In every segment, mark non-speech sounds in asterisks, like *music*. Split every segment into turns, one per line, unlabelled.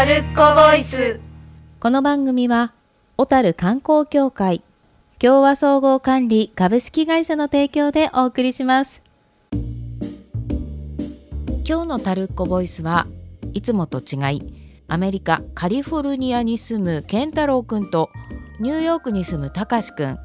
タルッコボイス。
この番組は小樽観光協会共和総合管理株式会社の提供でお送りします。今日のタルッコボイスはいつもと違いアメリカカリフォルニアに住む健太郎くんとニューヨークに住むたかしくん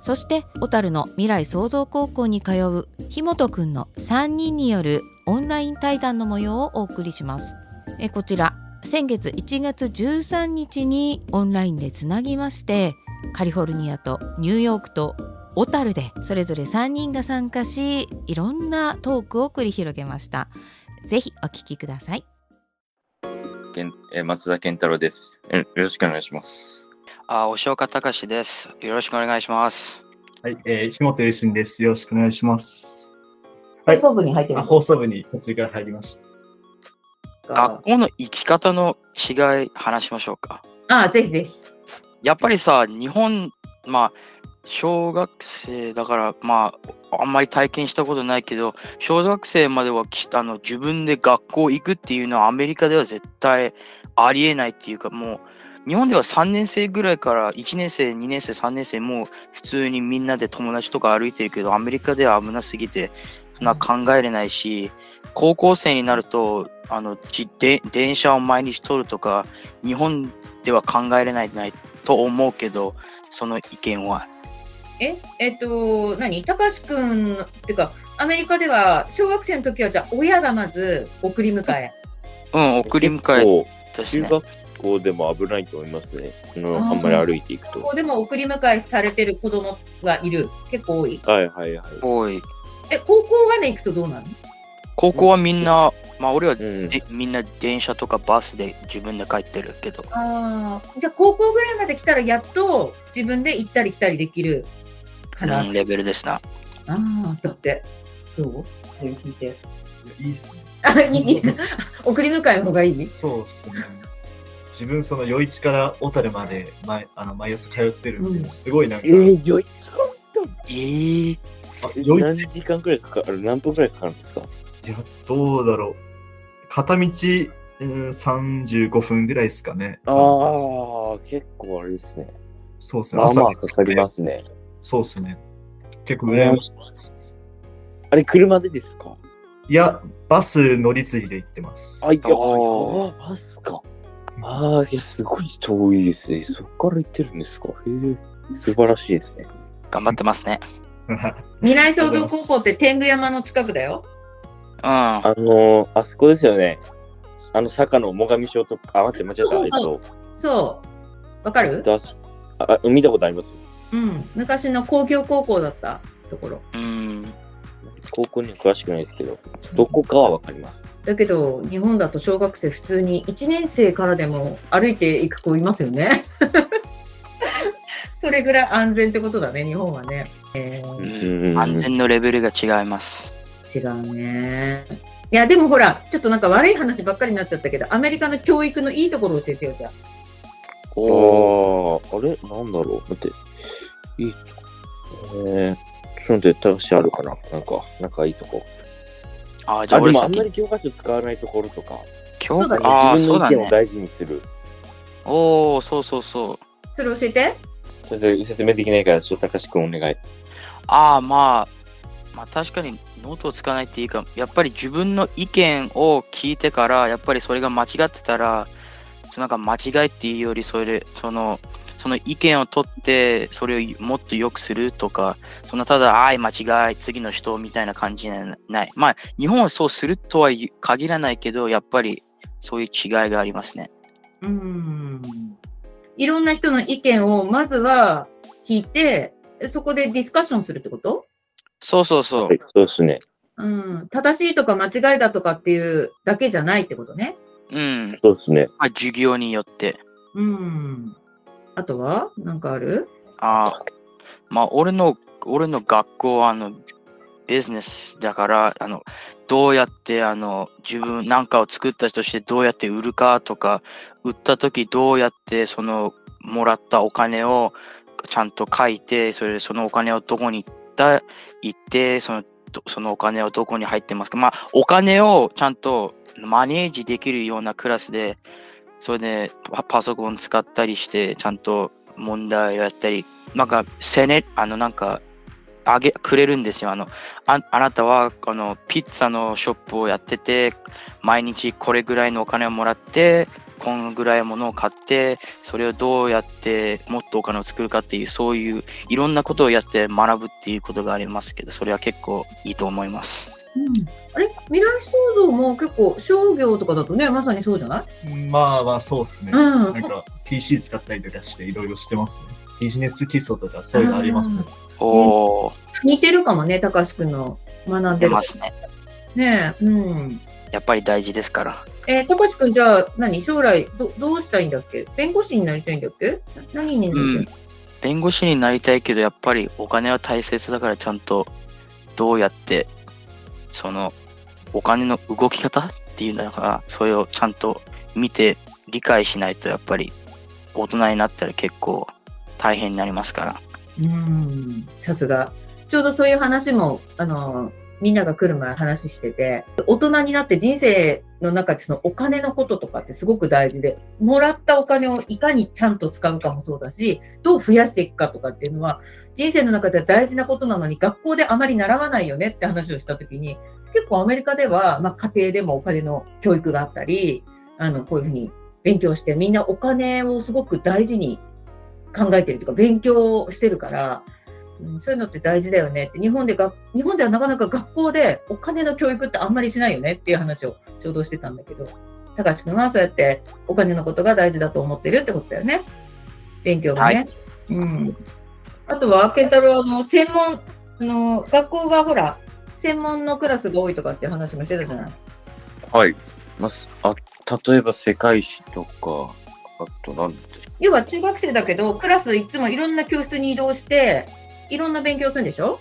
そして小樽の未来創造高校に通うひもとくんの3人によるオンライン対談の模様をお送りします。えこちら先月1月13日にオンラインでつなぎましてカリフォルニアとニューヨークと小樽でそれぞれ3人が参加しいろんなトークを繰り広げましたぜひお聞きください
えー松田健太郎です。えよろしくお願いします。
あ、押岡隆です。よろしくお願いします。
はい、えー、ひもとゆしんです。よろしくお願いします。はい
放送部に入ってる
あ放送部に途中から入りました。
学校の生き方の違い話しましょうか。
ああ、ぜひぜひ。
やっぱりさ、日本、まあ、小学生だから、まあ、あんまり体験したことないけど、小学生まではきあの自分で学校行くっていうのはアメリカでは絶対ありえないっていうか、もう、日本では3年生ぐらいから1年生、2年生、3年生もう普通にみんなで友達とか歩いてるけど、アメリカでは危なすぎて、そんな考えれないし、高校生になると、あのじで電車を毎日取るとか、日本では考えれないないと思うけど、その意見は。
え、えっと、何？高橋くん、っていうか、アメリカでは、小学生の時は、じゃあ、親がまず送り迎え。
うん、送り迎えね。
中学校でも危ないと思いますね。あの
あ
んまり歩いていくと。
ここでも送り迎えされてる子供はいる。結構多い。
はいはいはい。
多い。
え、高校まで行くとどうなの？
高校はみんな、まあ俺は
うん。
でみんな電車とかバスで自分で帰ってるけど、
ああ、じゃあ、高校ぐらいまで来たら、やっと自分で行ったり来たりできるかな。
うん、レベルですな。
ああ、だって、どう？それ聞いて。
いいっすね。
あ、いい？*laughs* 送り迎えの方がいい？
そうっすね。自分、その余市から小樽まで毎あの毎朝通ってるんで、
うん
すごいなんか、
えー、よい
えー、
あ余
何
市
時間くらいかかる？何分くらいかかるんですか？
いや、どうだろう。片道、うん、35分ぐらいですかね。
ああ、結構あれですね。
そうっすね。
まあまあ
朝
かかりますね。
そうっすね。結構羨ましいです。
あれ、車でですか？
いや、バス乗り継いで行ってます。
あ、いや、バスか。ああ、いや、すごい遠いですね。そこから行ってるんですか？へえ、素晴らしいですね。
頑張ってますね。*laughs*
未来創造高校って天狗山の近くだよ。
うん。
あのー、あそこですよね。あの坂の最上町とか、あ、待って、間違った。
そうそう
えっと、
そう。わかる？
あ見たことあります？
うん。昔の工業高校だったところ。
うん。
高校には詳しくないですけど、どこかはわかります。
だけど、日本だと小学生普通に1年生からでも歩いていく子いますよね。*laughs* それぐらい安全ってことだね、日本はね。えー
うん安全のレベルが違います。
違うね。いや、でもほら、ちょっとなんか悪い話ばっかりになっちゃったけど、アメリカの教育のいいところを教えてよ、じゃあ。
あー、あれ？なんだろう？待って。いいとこ。えー、ちょっと待って、高橋あるかな？なんか、仲いいとこ。
あ、じゃ
あ、
あ
でもあんまり教科書使わないところとか、
今日
そうだね
ああ、
自
そう。
分の意見を大事にする。
おお、そうそうそう。
それ教えて。
説明できないから、ちょっと高橋君お願い。
ああ、まあ、まあ確かにノートを使わないっていうか、やっぱり自分の意見を聞いてから、やっぱりそれが間違ってたら、そのなんか間違いっていうより、それで、その、その意見を取って、それをもっと良くするとか、そんなただ、あい、間違い、次の人みたいな感じじゃない。まあ、日本はそうするとは限らないけど、やっぱりそういう違いがありますね。
うん。いろんな人の意見をまずは聞いて、そこでディスカッションするってこと？
そうそうそう
はい。そうですね。
うん。正しいとか間違いだとかっていうだけじゃないってことね。
うん。
そうですね。
まあ、授業によって。
うん。あとは？なんかある？
ああ、まあ、俺の、俺の学校は、あの、ビジネスだから、あの、どうやって、あの、自分なんかを作った人としてどうやって売るかとか、売った時どうやって、その、もらったお金をちゃんと書いて、それでそのお金をどこに行った、行って、その、そのお金をどこに入ってますか？まあ、お金をちゃんとマネージできるようなクラスで、それでパパソコン使ったりして、ちゃんと問題をやったり、なんか、せね、あの、なんか、あげ、くれるんですよ。あの、ああなたは、あの、ピッツァのショップをやってて、毎日これぐらいのお金をもらって、このぐらいのものを買って、それをどうやってもっとお金を作るかっていう、そういういろんなことをやって学ぶっていうことがありますけど、それは結構いいと思います。
あれ？未来創造も結構商業とかだとね、まさにそうじゃない？
まあまあ、そうですね。
うん
なんか PC 使ったりとかしていろいろしてますね。ビジネス基礎とかそういうのありますね。
おー、
似てるかもね、高橋くんの学んで
ま。すね。
ねえ、うん。
やっぱり大事ですから。
えー、高橋くん、じゃあ、何？将来ど、どうしたいんだっけ？弁護士になりたいんだっけ？な何になりたい、
うん。弁護士になりたいけど、やっぱりお金は大切だから、ちゃんとどうやって、その、お金の動き方っていうのが、それをちゃんと見て理解しないと、やっぱり大人になったら結構大変になりますから。
うん、さすが。ちょうどそういう話も、あの、みんなが来る前話してて、大人になって人生の中でそのお金のこととかってすごく大事で、もらったお金をいかにちゃんと使うかもそうだし、どう増やしていくかとかっていうのは、人生の中では大事なことなのに、学校であまり習わないよねって話をしたときに、結構アメリカでは、まあ、家庭でもお金の教育があったり、あの、こういうふうに勉強して、みんなお金をすごく大事に考えてるとか、勉強してるから、そういうのって大事だよねって、日本でが、日本ではなかなか学校でお金の教育ってあんまりしないよねっていう話をちょうどしてたんだけど、高橋君はそうやってお金のことが大事だと思ってるってことだよね。勉強がね。
はい
うん。あとは、健太郎の専門、あの、学校がほら、専門のクラスが多いとかっていう話もしてたじゃない。
はい。まあ、すあ例えば世界史とか、あとなんだ
要は中学生だけど、クラスいつもいろんな教室に移動して、いろんな勉強するんでしょ？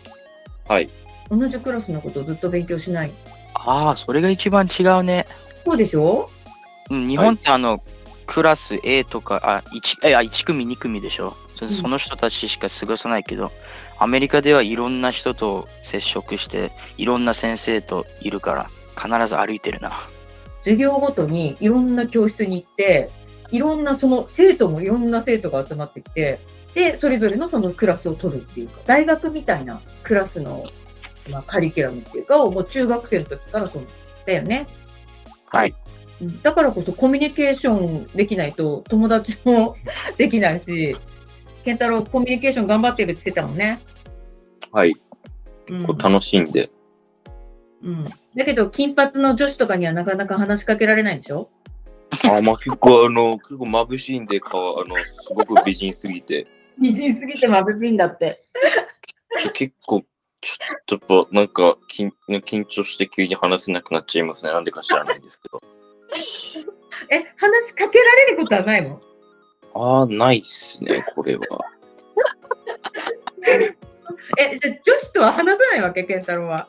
はい。
同じクラスのことをずっと勉強しない。
ああ、それが一番違うね。
そうでしょ？
うん日本ってあの、クラス A とか、あ、1, えあ1組、2組でしょ？そ
うん
その人たちしか過ごさないけど、アメリカではいろんな人と接触して、いろんな先生といるから、必ず歩いてるな。
授業ごとにいろんな教室に行って、いろんなその生徒もいろんな生徒が集まってきて、で、それぞれのそのクラスを取るっていうか、大学みたいなクラスの、まあ、カリキュラムっていうか、もう中学生の時からそうだよね。
はい。
うんだからこそコミュニケーションできないと友達も *laughs* できないし、健太郎コミュニケーション頑張ってるって言ってたもんね。
はい。
うん
こう楽しんで。
うん、だけど、金髪の女子とかにはなかなか話しかけられないんでしょ？
あ、まあ結構あの、結構眩しいんで、顔、あの、すごく美人すぎて。
美人すぎて眩しいんだって。
結構、ちょっとやっぱなんか緊緊張して急に話せなくなっちゃいますね。なんでか知らないんですけど。
え、話しかけられることはないの？
ああ、ないっすね、これは。
え、じゃあ女子とは話さないわけ、健太郎は？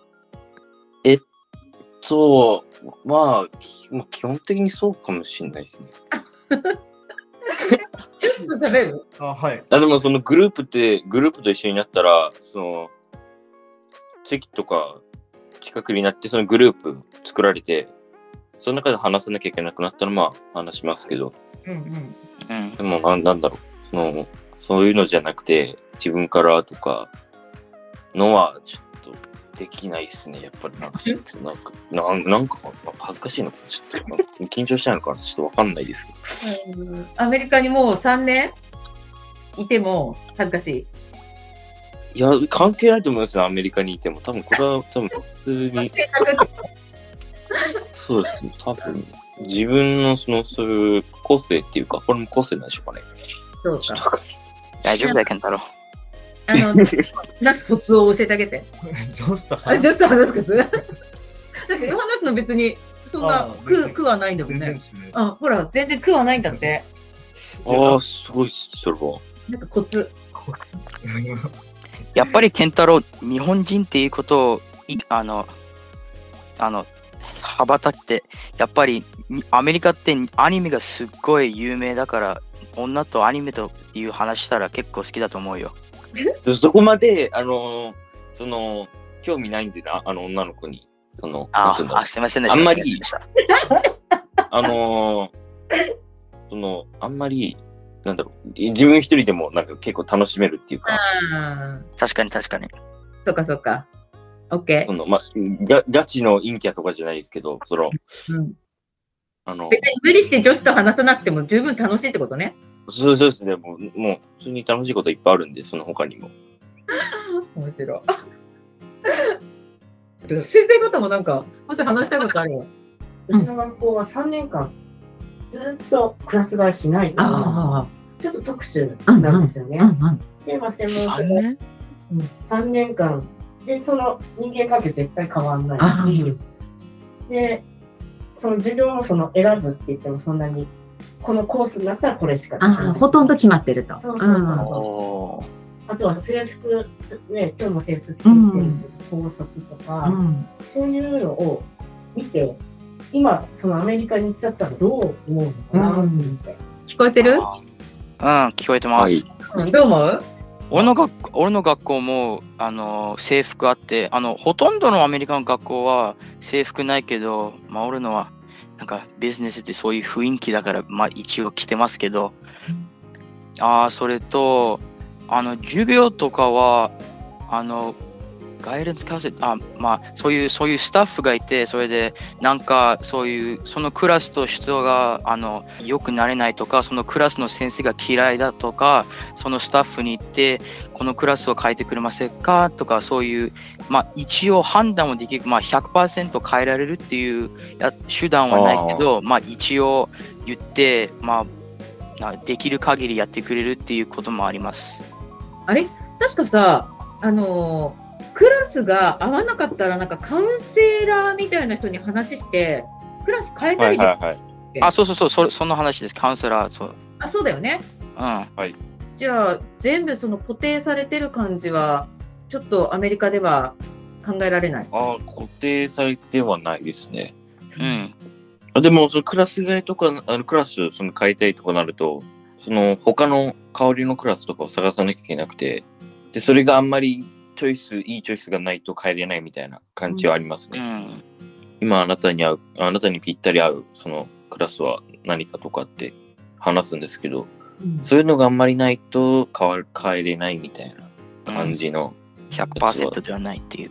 そう、まあ、きまあ、基本的にそうかもしれないですね。*laughs*
女子と食べる
あ、はい。
あでもそのグループって、グループと一緒になったら、その、席とか近くになって、そのグループ作られて、その中で話さなきゃいけなくなったら、まあ、話しますけど、
うんうん。
うん。
でもなんなんだろうその、そういうのじゃなくて、自分からとかのは、ちょっとできないっすね。やっぱりなんか、ちょっとなんか、なんなんか恥ずかしいのかなちょっと、緊張しちゃうのかなちょっとわかんないですけど。
うんアメリカにもう3年いても恥ずかしい。
いや、関係ないと思いますね、アメリカにいても。多分これは多分普通に、そうですね、多分自分のその、そういう個性っていうか、これも個性なんでしょうかね。
そうか。
大丈夫だよ、健太郎。
あの、話すコツを教えてあげて。*laughs*
上司と
あ、
話す
ちょっと話すコツ？だって話すの別にそんな苦苦はないんだもんね
ね。
あ、ほら、全然苦はないんだって。
ああ、すごいっす、それは。
なんかコツ。
コツ？*laughs*
やっぱり健太郎、日本人っていうことを、いあの、あの、羽ばたって、やっぱりにアメリカってアニメがすっごい有名だから、女とアニメという話したら結構好きだと思うよ。*laughs*
そこまで、あのーその、興味ないんでな、あの女の子に。その、
ああ、すいませんでした。
あんまり *laughs* あのーその、あんまり、なんだろう、自分一人でもなんか結構楽しめるっていうか、
ああ、
確かに確かに。
そっかそっか。オッケ
そのまあ、ガガチの陰キャとかじゃないですけど、その、
ー。うん、
あの、
別に無理して女子と話さなくても十分楽しいってことね。
そうそうですね、もう、もう普通に楽しいこといっぱいあるんで、その他にも。*laughs*
面白い。先生方もなんか、もし話したいことあるよ。
うちの学校は3年間、ずっとクラス替えしない。
あ
ちょっと特殊なんですよね。
あ、うん
で、まあ、専門
3
家で
年
3年間、で、その人間関係絶対変わんない
あ
し、で、その授業もその選ぶって言ってもそんなに、このコースになったらこれしか
あほとんど決まってると。
そうそうそう
おー
あとは制服、ね、今日も制服着て法則とか、
うん。うん
そういうのを見て、今、そのアメリカに行っちゃったらどう思うのかなって。思って。
聞こえてる、
うん、聞こえてます。
はい。
うん、どう思う？
俺の学俺の学校もあの制服あってあのほとんどのアメリカの学校は制服ないけど、まあ、俺のはなんかビジネスってそういう雰囲気だから、まあ、一応着てますけど、ああそれとあの授業とかはあのガイデンスカウンセあまあそういうそういうスタッフがいてそれでなんかそういうそのクラスと人があの良くなれないとかそのクラスの先生が嫌いだとかそのスタッフに行ってこのクラスを変えてくれませんかとかそういうまあ一応判断をできるまあ100%変えられるっていうや手段はないけどまあ一応言ってまあなできる限りやってくれるっていうこともあります。
あれ？確かさ、あのークラスが合わなかったら、なんかカウンセラーみたいな人に話して、クラス変えたりで、
はいはいはい。
あ、そうそうそう、そその話です。カウンセラー、そう。
あ、そうだよね。
うん。
じゃあ、全部その固定されてる感じは、ちょっとアメリカでは考えられない？
ああ、固定されてはないですね。
うん。
あでも、そのクラス替えとか、あのクラスその変えたいとかなると、その他の香りのクラスとかを探さなきゃいけなくて、で、それがあんまりチョイス、いいチョイスがないと変えれないみたいな感じはありますね。
うん。
今あなたに合う、あなたにぴったり合う、そのクラスは何かとかって話すんですけど、そういうのがあんまりないと変わる変えれないみたいな感じの、
100%ではないっていう。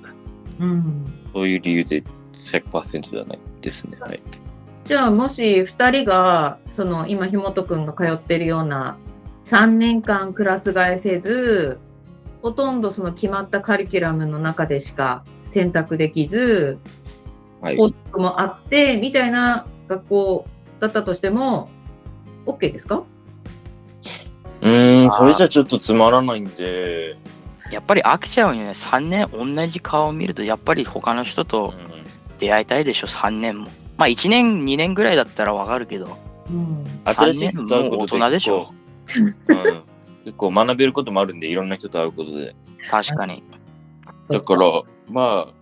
うん
そういう理由で100%ではないですね。はい。
じゃあもし2人がその今ひもとくんが通ってるような3年間クラス替えせずほとんどその決まったカリキュラムの中でしか選択できず
はい。
校則もあってみたいな学校だったとしても OK ですか？
うーん、それじゃちょっとつまらないんで、
やっぱり飽きちゃうよね。3年同じ顔を見ると、やっぱり他の人
う
と
ん
出会いたいでしょ、3年も。まあ1年、2年ぐらいだったらわかるけど、
うん
新しい
3年もう大
人
でしょ。
うん、結構学べることもあるんで、いろんな人と会うことで。
確かに。
だから、まあ、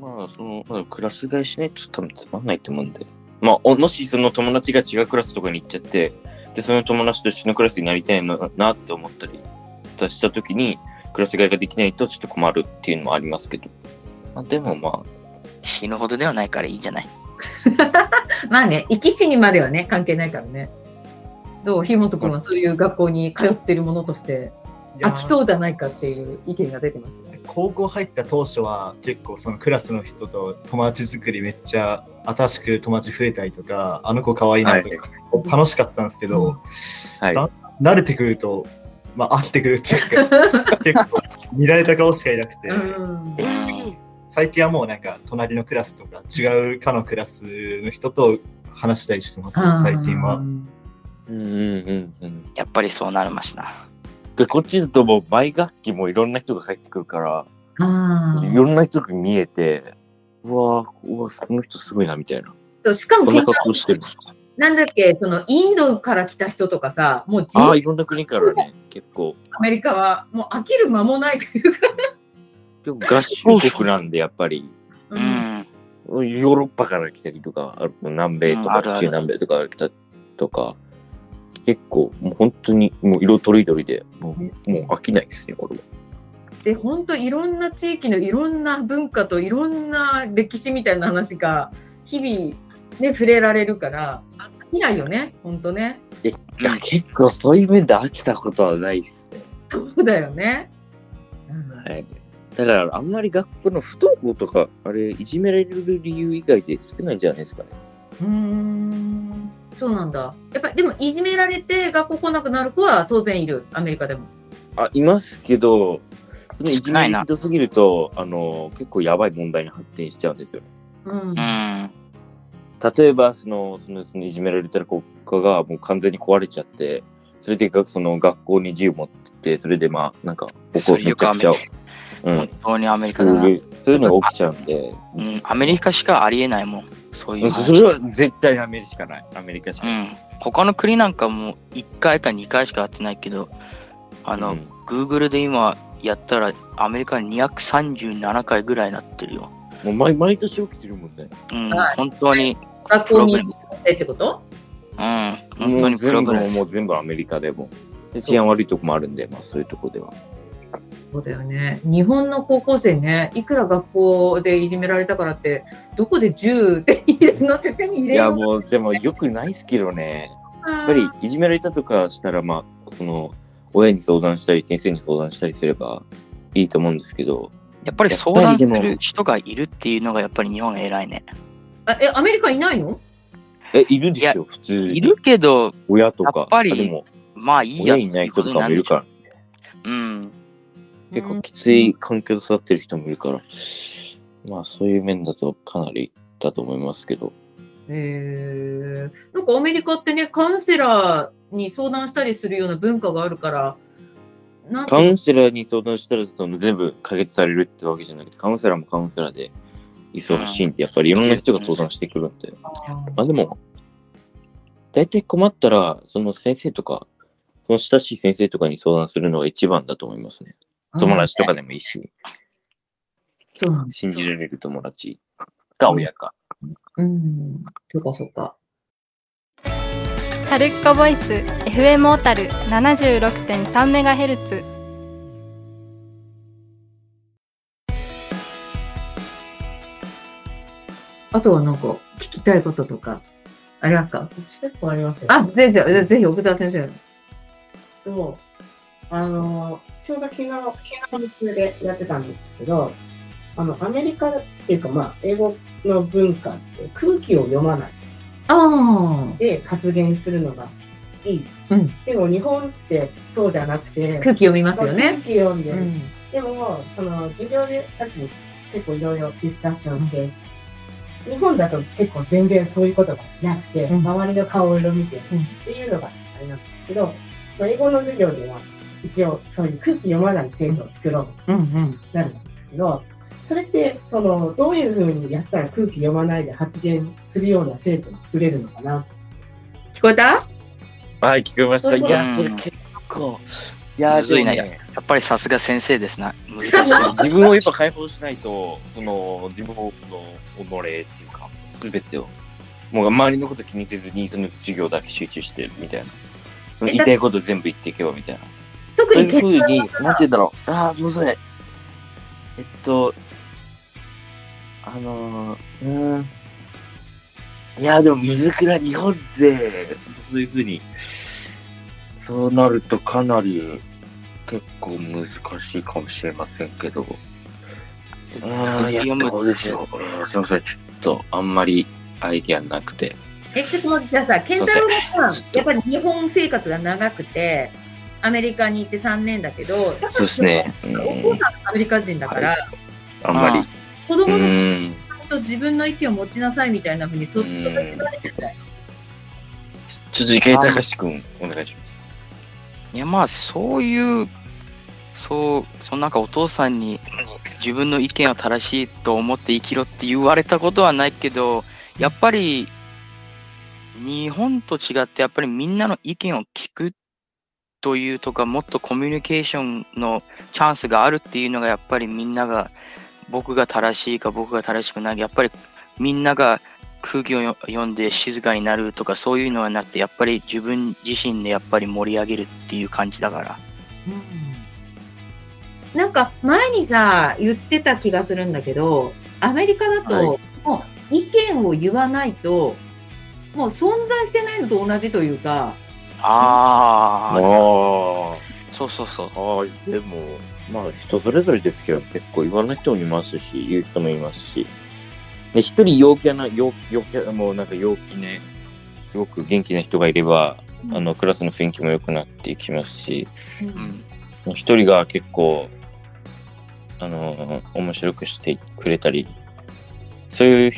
まあ、その、まあ、クラス替えしないと多分つまんないと思うんで。まあ、おもしその友達が違うクラスとかに行っちゃって、で、その友達と一緒のクラスになりたいななって思ったりしたときに、クラス替えができないとちょっと困るっていうのもありますけど。まあ、でもまあ、
死ぬほどではないからいいんじゃない？*laughs*
まあね生き死にまではね関係ないからねどう？ひもとくんはそういう学校に通ってるものとして飽きそうじゃないかっていう意見が出てますね。
高校入った当初は結構そのクラスの人と友達作りめっちゃ新しく友達増えたりとかあの子可愛いなとか、楽しかったんですけど、
はい。
だ慣れてくると、まあ、飽きてくるっていうか *laughs* 結構見られた顔しかいなくて、
うん。
最近はもうなんか隣のクラスとか違うかのクラスの人と話したりしてます最近は。
うんうんうんうん。
やっぱりそうなりました。
でこっちだともう毎学期もいろんな人が入ってくるから、いろんな人が見えて、うわーうわこの人すごいなみたいな。
そうしかも
こんな格好してる。
なんだっけ、そのインドから来た人とかさ、もう人
ああ、いろんな国からね、結構。
アメリカはもう飽きる間もないというか、
でも合衆国なんで、やっぱり、
う
うん
ん。
ヨーロッパから来たりとか、ある南米とか、中南米とか来たとか、結構、もう本当に、もう色とりどりで、もうもう飽きないですね、これは。
で、本当いろんな地域のいろんな文化といろんな歴史みたいな話が日々ね、触れられるから、きないよね、ほんとね。
いや結構そういう面で飽きたことはないですね。
そうだよね。うん
はい。だから、あんまり学校の不登校とか、あれ、いじめられる理由以外で少ないんじゃないですかね。
うーんそうなんだ。やっぱりでもいじめられて学校来なくなる子は当然いる、アメリカでも。
あ、いますけど、そのいじめひどすぎると、あの、結構やばい問題に発展しちゃうんですよね。
うん
うん。
例えばそのそのそのいじめられてる子がもう完全に壊れちゃってそれでがその学校に銃持ってってそれでまあなんか
それよくアメリカ、
うん。
本当にアメリカだな。
そういうのが起きちゃうんで、
うん、アメリカしかありえないもん。そういう話。
それは絶対アメリカしかない。アメリカしかない、
うん。他の国なんかも1回か2回しか会ってないけど、あの、
うん。
Google で今やったらアメリカに237回ぐらいになってるよ。
もう毎毎年起きてるもんね。
うん、
はい。
本当に
学校に行ってこと？
うん、本当にプログレス。
もう全部アメリカでも。で治安悪いとこもあるんでまあそういうとこでは
そうだよね。日本の高校生ね、いくら学校でいじめられたからって、どこで銃手に入れるのって手に入れる
いやもうでもよくないっすけどね。やっぱりいじめられたとかしたらまあその親に相談したり先生に相談したりすればいいと思うんですけど。
やっぱり相談する人がいるっていうのがやっぱり日本偉いね。
あえ、アメリカいないの？
えいるんですよ普通に。
いるけど、
親とか。
やっぱり
あでも
まあいいや
親いない人とかもいるから
うん。
結構きつい環境で育ってる人もいるから、まあそういう面だとかなりだと思いますけど。
へえなんかアメリカってね、カウンセラーに相談したりするような文化があるから、
カウンセラーに相談したらその全部解決されるってわけじゃなくてカウンセラーもカウンセラーで忙しいんでやっぱりいろんな人が相談してくるんで。まあでも大体困ったらその先生とかその親しい先生とかに相談するのが一番だと思いますね友達とかでもいいし
そうなんだ。
信じられる友達か親か
うん。そうかそうか。
タルッコボイス FM 小樽 76.3MHz
あとはなんか聞きたいこととかありますか？
結構ありますよ。
あ、ぜひ、ぜひ、奥田先生。
でも、あの、ちょうど昨日、研修でやってたんですけど、あの、アメリカっていうか、まあ、英語の文化って空気を読まない
あ
で発言するのがいい。
うん
でも、日本ってそうじゃなくて、
あ、空気読みますよ
空
ね。
気読んでる。
うん。
でも、その、授業でさっき結構いろいろディスカッションして、日本だと結構全然そういうことがなくて、
うん
周りの顔色見てっ
うん
ていうのがあれなんですけど、まあ英語の授業では一応そういう空気読まない生徒を作ろうと
うんうん。
なるんですけど、それってそのどういうふうにやったら空気読まないで発言するような生徒を作れるのかな。
聞こえた？
はい聞こえましたいや
うん
これ結構いや
むずいなやっぱりさすが先生ですな。*laughs* 難しい。
自分をやっぱ解放しないと、その自分の己っていうか、すべてを、もう周りのこと気にせずに、その授業だけ集中してるみたいな。
え
言いたいこと全部言っていけばみたいな。
特に
そういうふうに、なんて言うんだろう。ああ、むずい。えっと、あのー、うーん。いや、でもむずくない。日本で、そういうふうに、そうなるとかなり結構難しいかもしれませんけど。ああ、いや、
読む
どうでしょう。うんすいません、ちょっとあんまりアイディアなくて。
え、ちょっとじゃあさ、健太郎がさ
ん、
やっぱり日本生活が長くて、アメリカに行って3年だけど、
そうですね。う
お
ん
父さんがアメリカ人だから、
あんまり。
子供
う
の
ん。
と自分の意見を持ちなさいみたいなふうに、そそっちられてたよ
ちょっと池井隆君、お願いします。
いやまあそういう、そう、そのなんかお父さんに自分の意見を正しいと思って生きろって言われたことはないけど、やっぱり日本と違ってやっぱりみんなの意見を聞くというとかもっとコミュニケーションのチャンスがあるっていうのがやっぱりみんなが僕が正しいか僕が正しくないやっぱりみんなが空気をよ読んで静かになるとかそういうのはなくてやっぱり自分自身でやっぱり盛り上げるっていう感じだから。
なんか前にさ、言ってた気がするんだけど、アメリカだと、
はい。
もう意見を言わないと、もう存在してないのと同じというか、
ああ、
あ
そうそうそう。
あ、あでも、まあ人それぞれですけど、結構言わない人もいますし、言う人もいますし。で、一人陽気な、陽陽気な、もうなんか陽気ね、すごく元気な人がいれば、あの、クラスの雰囲気も良くなっていきますし、
うん。
一人が結構、あの、面白くしてくれたり、そういう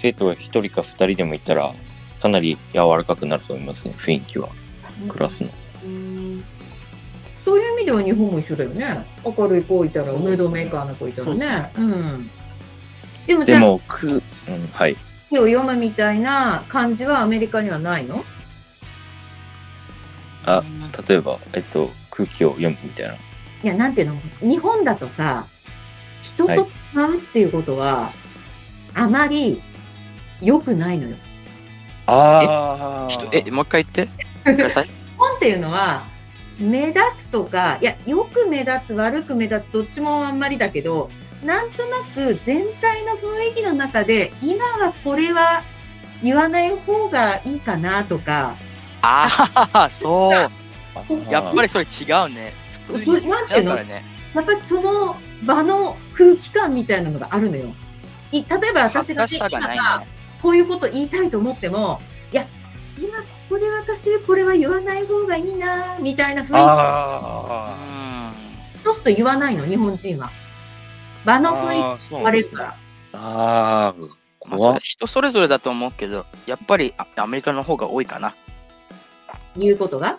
生徒が一人か二人でもいたら、かなり柔らかくなると思いますね、雰囲気は、クラスの。
うんそういう意味では日本も一緒だよね。明るい子いたら、ムードメーカーな子いたらね。うん。でも
でも、く、うん、はい。
空気を読むみたいな感じはアメリカにはないの？
あ例えば、えっと、空気を読むみたいな。
いや、なんていうの？日本だとさ、人と違うっていうことは、あまり良くないのよ。
あ
人え、もう一回言って
本っていうのは、目立つとか、いや、よく目立つ、悪く目立つ、どっちもあんまりだけど、なんとなく全体の雰囲気の中で、今はこれは言わない方がいいかなとか、
ああ、そう。やっぱ
り。
りそれ違うね。普通に
そ
言っちゃうからね。
やっぱりその場の空気感みたいなのがあるのよ。い例えば私が。こういうこと言いたいと思っても、いや、今ここで私これは言わない方がいいな、みたいな雰囲
あ
う
気とすと言わないの、日本人は。場の雰囲
あー、そう
気
なんですね
割れるから。
あー、
ん。まあ、そ人それぞれだと思うけど、やっぱりあアメリカの方が多いかな。
言うことが？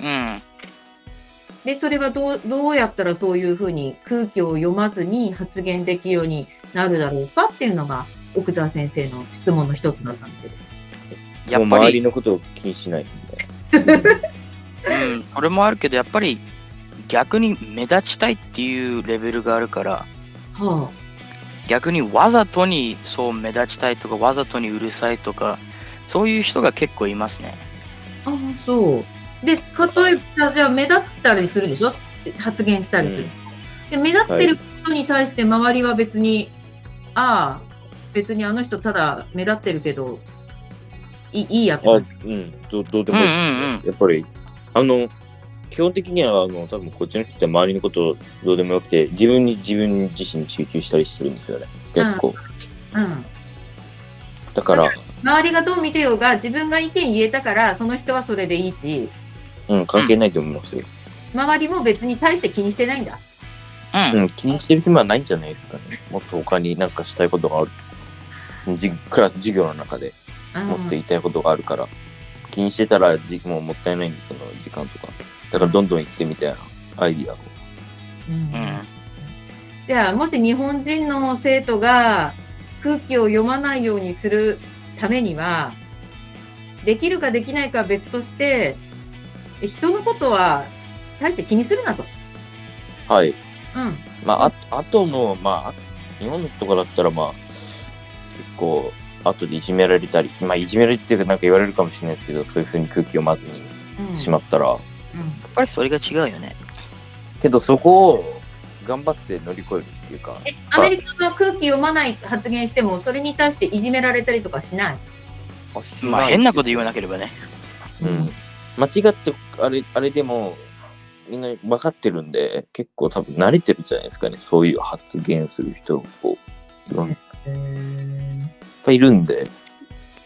うん。
で、それはどうどうやったらそういうふうに空気を読まずに発言できるようになるだろうかっていうのが、奥沢先生の質問の一つだったんだけど。
もう周り。
やっぱり、
のことを気にしないみたい
うん、これもあるけど、やっぱり逆に目立ちたいっていうレベルがあるから、
は
逆にわざとにそう目立ちたいとか、わざとにうるさいとか、そういう人が結構いますね。
あ、ああ、そう。で、例えば、じゃあ目立ったりするでしょ？発言したりする。で、目立ってる人に対して周りは別に、ああ、別にあの人ただ目立ってるけど、いいやって
な。あ。うん、どどうでもいいですね、
うんうんうん
やっぱり、あの、基本的には、あの、多分こっちの人って周りのことどうでもよくて、自分に自分自身に集中したりするんですよね。結構。
うん。
だから、
周りがどう見てようが、自分が意見言えたから、その人はそれでいいし、
うん、関係ないと思いますよ。
周りも別に大して気にしてないんだ。
うん。
うん、気にしてる暇はないんじゃないですかね。もっと他になんかしたいことがある。じクラス、授業の中で
うん
もっと言いたいことがあるから、気にしてたらじもうもったいないんでその時間とか。だからどんどん行ってみたいなアイディアを。
うん
うん。
じゃあ、もし日本人の生徒が空気を読まないようにするためには、できるかできないかは別として、人のことは大して気にするなと。
はい。
うん。
まあ、ああとの、まあ、あ日本とかだったら、まあ、結構、後でいじめられたり、まあ、いじめられるっていうか、なんか言われるかもしれないですけど、そういうふうに空気読まずに
うん
しまったら、
うん
やっぱりそれが違うよね。
けどそこを頑張って乗り越えるっていうか、
え、アメリカは空気読まない発言しても、それに対していじめられたりとかしない？
あし
まあ
い
変なこと言わなければね。
うん。間違って、あれ、あれでも、みんな分かってるんで、結構多分慣れてるじゃないですかね。そういう発言する人を、こう、いろんぱいいるんで、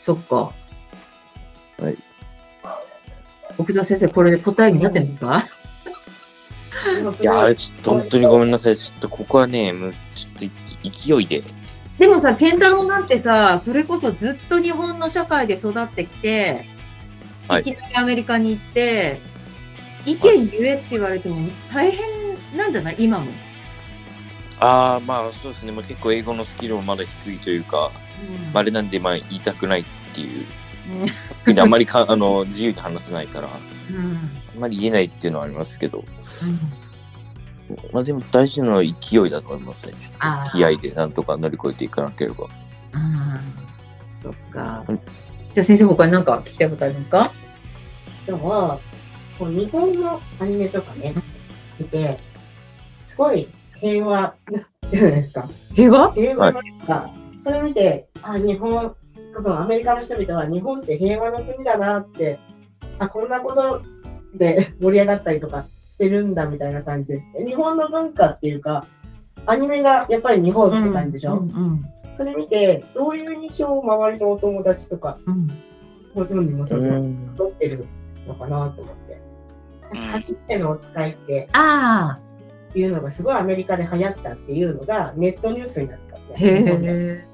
そっか。
はい。
奥田先生、これで答えになってるんですか？
いやー、ちょっと本当にごめんなさい。ちょっとここはね、むちょっとい勢いで、
でもさ、健太郎なんてさ、それこそずっと日本の社会で育ってきて、
はい
いきなりアメリカに行って、意見言えって言われても大変なんじゃない？今も。
ああ、まあそうですね。まあ、結構英語のスキルもまだ低いというか、あ、あれなんで、まあ言いたくないっていう、
うん。
あんまりかあの自由に話せないから、あ
うん。
んまり言えないっていうのはありますけど、
うん。
まあでも大事なのは勢いだと思いますね。気合でなんとか乗り越えていかなければ。
そっか。
うん。
じゃあ先生、他に何か聞きたいことありますか？
でも、こう日本のアニメとかね、見て、すごい平和じゃないですか。
平和？
平和なんか、それ見て、あ、日本がそのアメリカの人々は日本って平和の国だなって、あ、こんなことで *laughs* 盛り上がったりとかしてるんだみたいな感じで、日本の文化っていうか、アニメがやっぱり日本って感じでしょ、
うんうん
それ見て、どういう印象を周りのお友達とか、
うん。
ご本人もそうの
ん。
持ってるのかなと思って。
うん。
初めてのお使いって
あ
いうのがすごいアメリカで流行ったっていうのがネットニュースになったん
あ、
で、
へ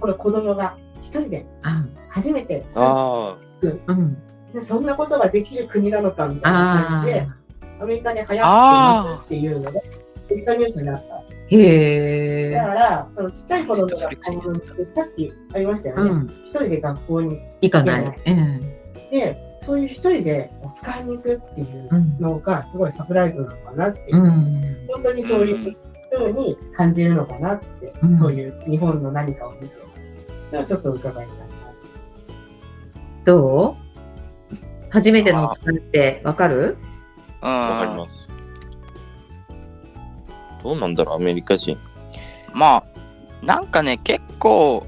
この子供が一人で
あ
初めて
あ
うん。
でそんなことができる国なのかみたいな
あ
感じで
あ。
アメリカで流行ってますっていうのがネットニュースになった。
へえ。
だから、そのちっちゃい子供が買い物ってさっきありましたよね。
うん。
一人で学校に
行かない。うん。
で、そういう一人でお使いに行くっていう
うん。
のがすごいサプライズなのかなって、
うん。
本当にそういうふうに感じるのかなって、
うん
そういう日本の何かを見て、それはちょっと伺いたいな。
どう？初めてのお使いってわかる？
うん。
あ、わかります。どうなんだろう、アメリカ人。
まあ、なんかね、結構、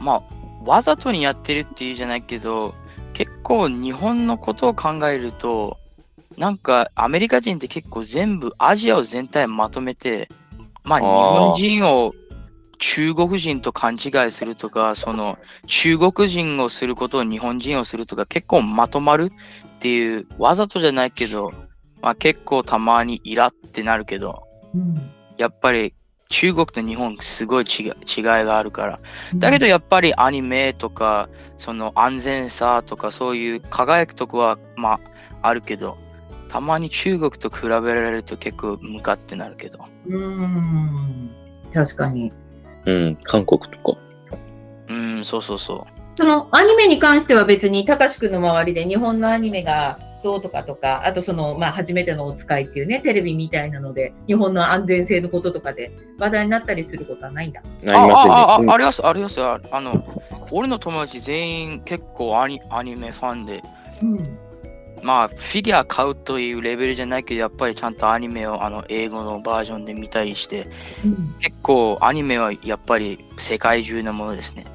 まあ、わざとにやってるっていうじゃないけど、結構日本のことを考えると、なんかアメリカ人って結構全部アジアを全体まとめて、まあ日本人を中国人と勘違いするとか、その中国人をすることを日本人をするとか結構まとまるっていう、わざとじゃないけど、まあ結構たまにイラってなるけど、
うん。
やっぱり中国と日本すごい違いがあるから。だけどやっぱりアニメとか、その安全さとかそういう輝くとこはまああるけど、たまに中国と比べられると結構向かってなるけど。
うん。確かに。
うん、韓国とか。
うん、そうそうそ
そのアニメに関しては別に、たかしくんの周りで日本のアニメがどうとかとか、あとその、まあ、初めてのお使いっていうね、テレビみたいなので、日本の安全性のこととかで話題になったりすることはないんだ。
ありま
あああ
せんね。
ああります、あります。ああの、俺の友達全員結構アニアニメファンで、
うん。
まあ、フィギュア買うというレベルじゃないけど、やっぱりちゃんとアニメをあの英語のバージョンで見たりして、
うん。
結構アニメはやっぱり世界中のものですね。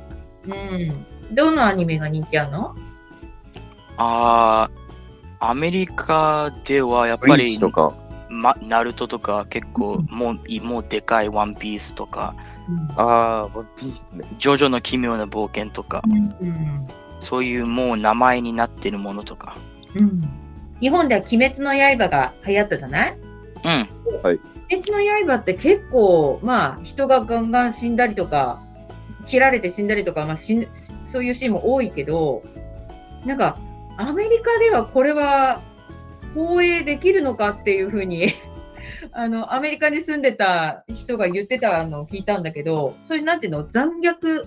うん。どのアニメが人気あるの？
あー、アメリカではやっ
ブ
ぱり
とか。
ま、ナルトとか結構もういもうでかいワンピースとか、
ああ、ワンピースね。
ジョジョの奇妙な冒険とか、
うん。
そういうもう名前になってるものとか。
うん。日本では鬼滅の刃が流行ったじゃない？
うん。
鬼滅の刃って結構、まあ、人がガンガン死んだりとか、切られて死んだりとか、まあ、死んそういうシーンも多いけど、なんか、アメリカではこれは放映できるのかっていうふうに、*laughs* あの、アメリカに住んでた人が言ってたのを聞いたんだけど、そういうなんていうの、残虐、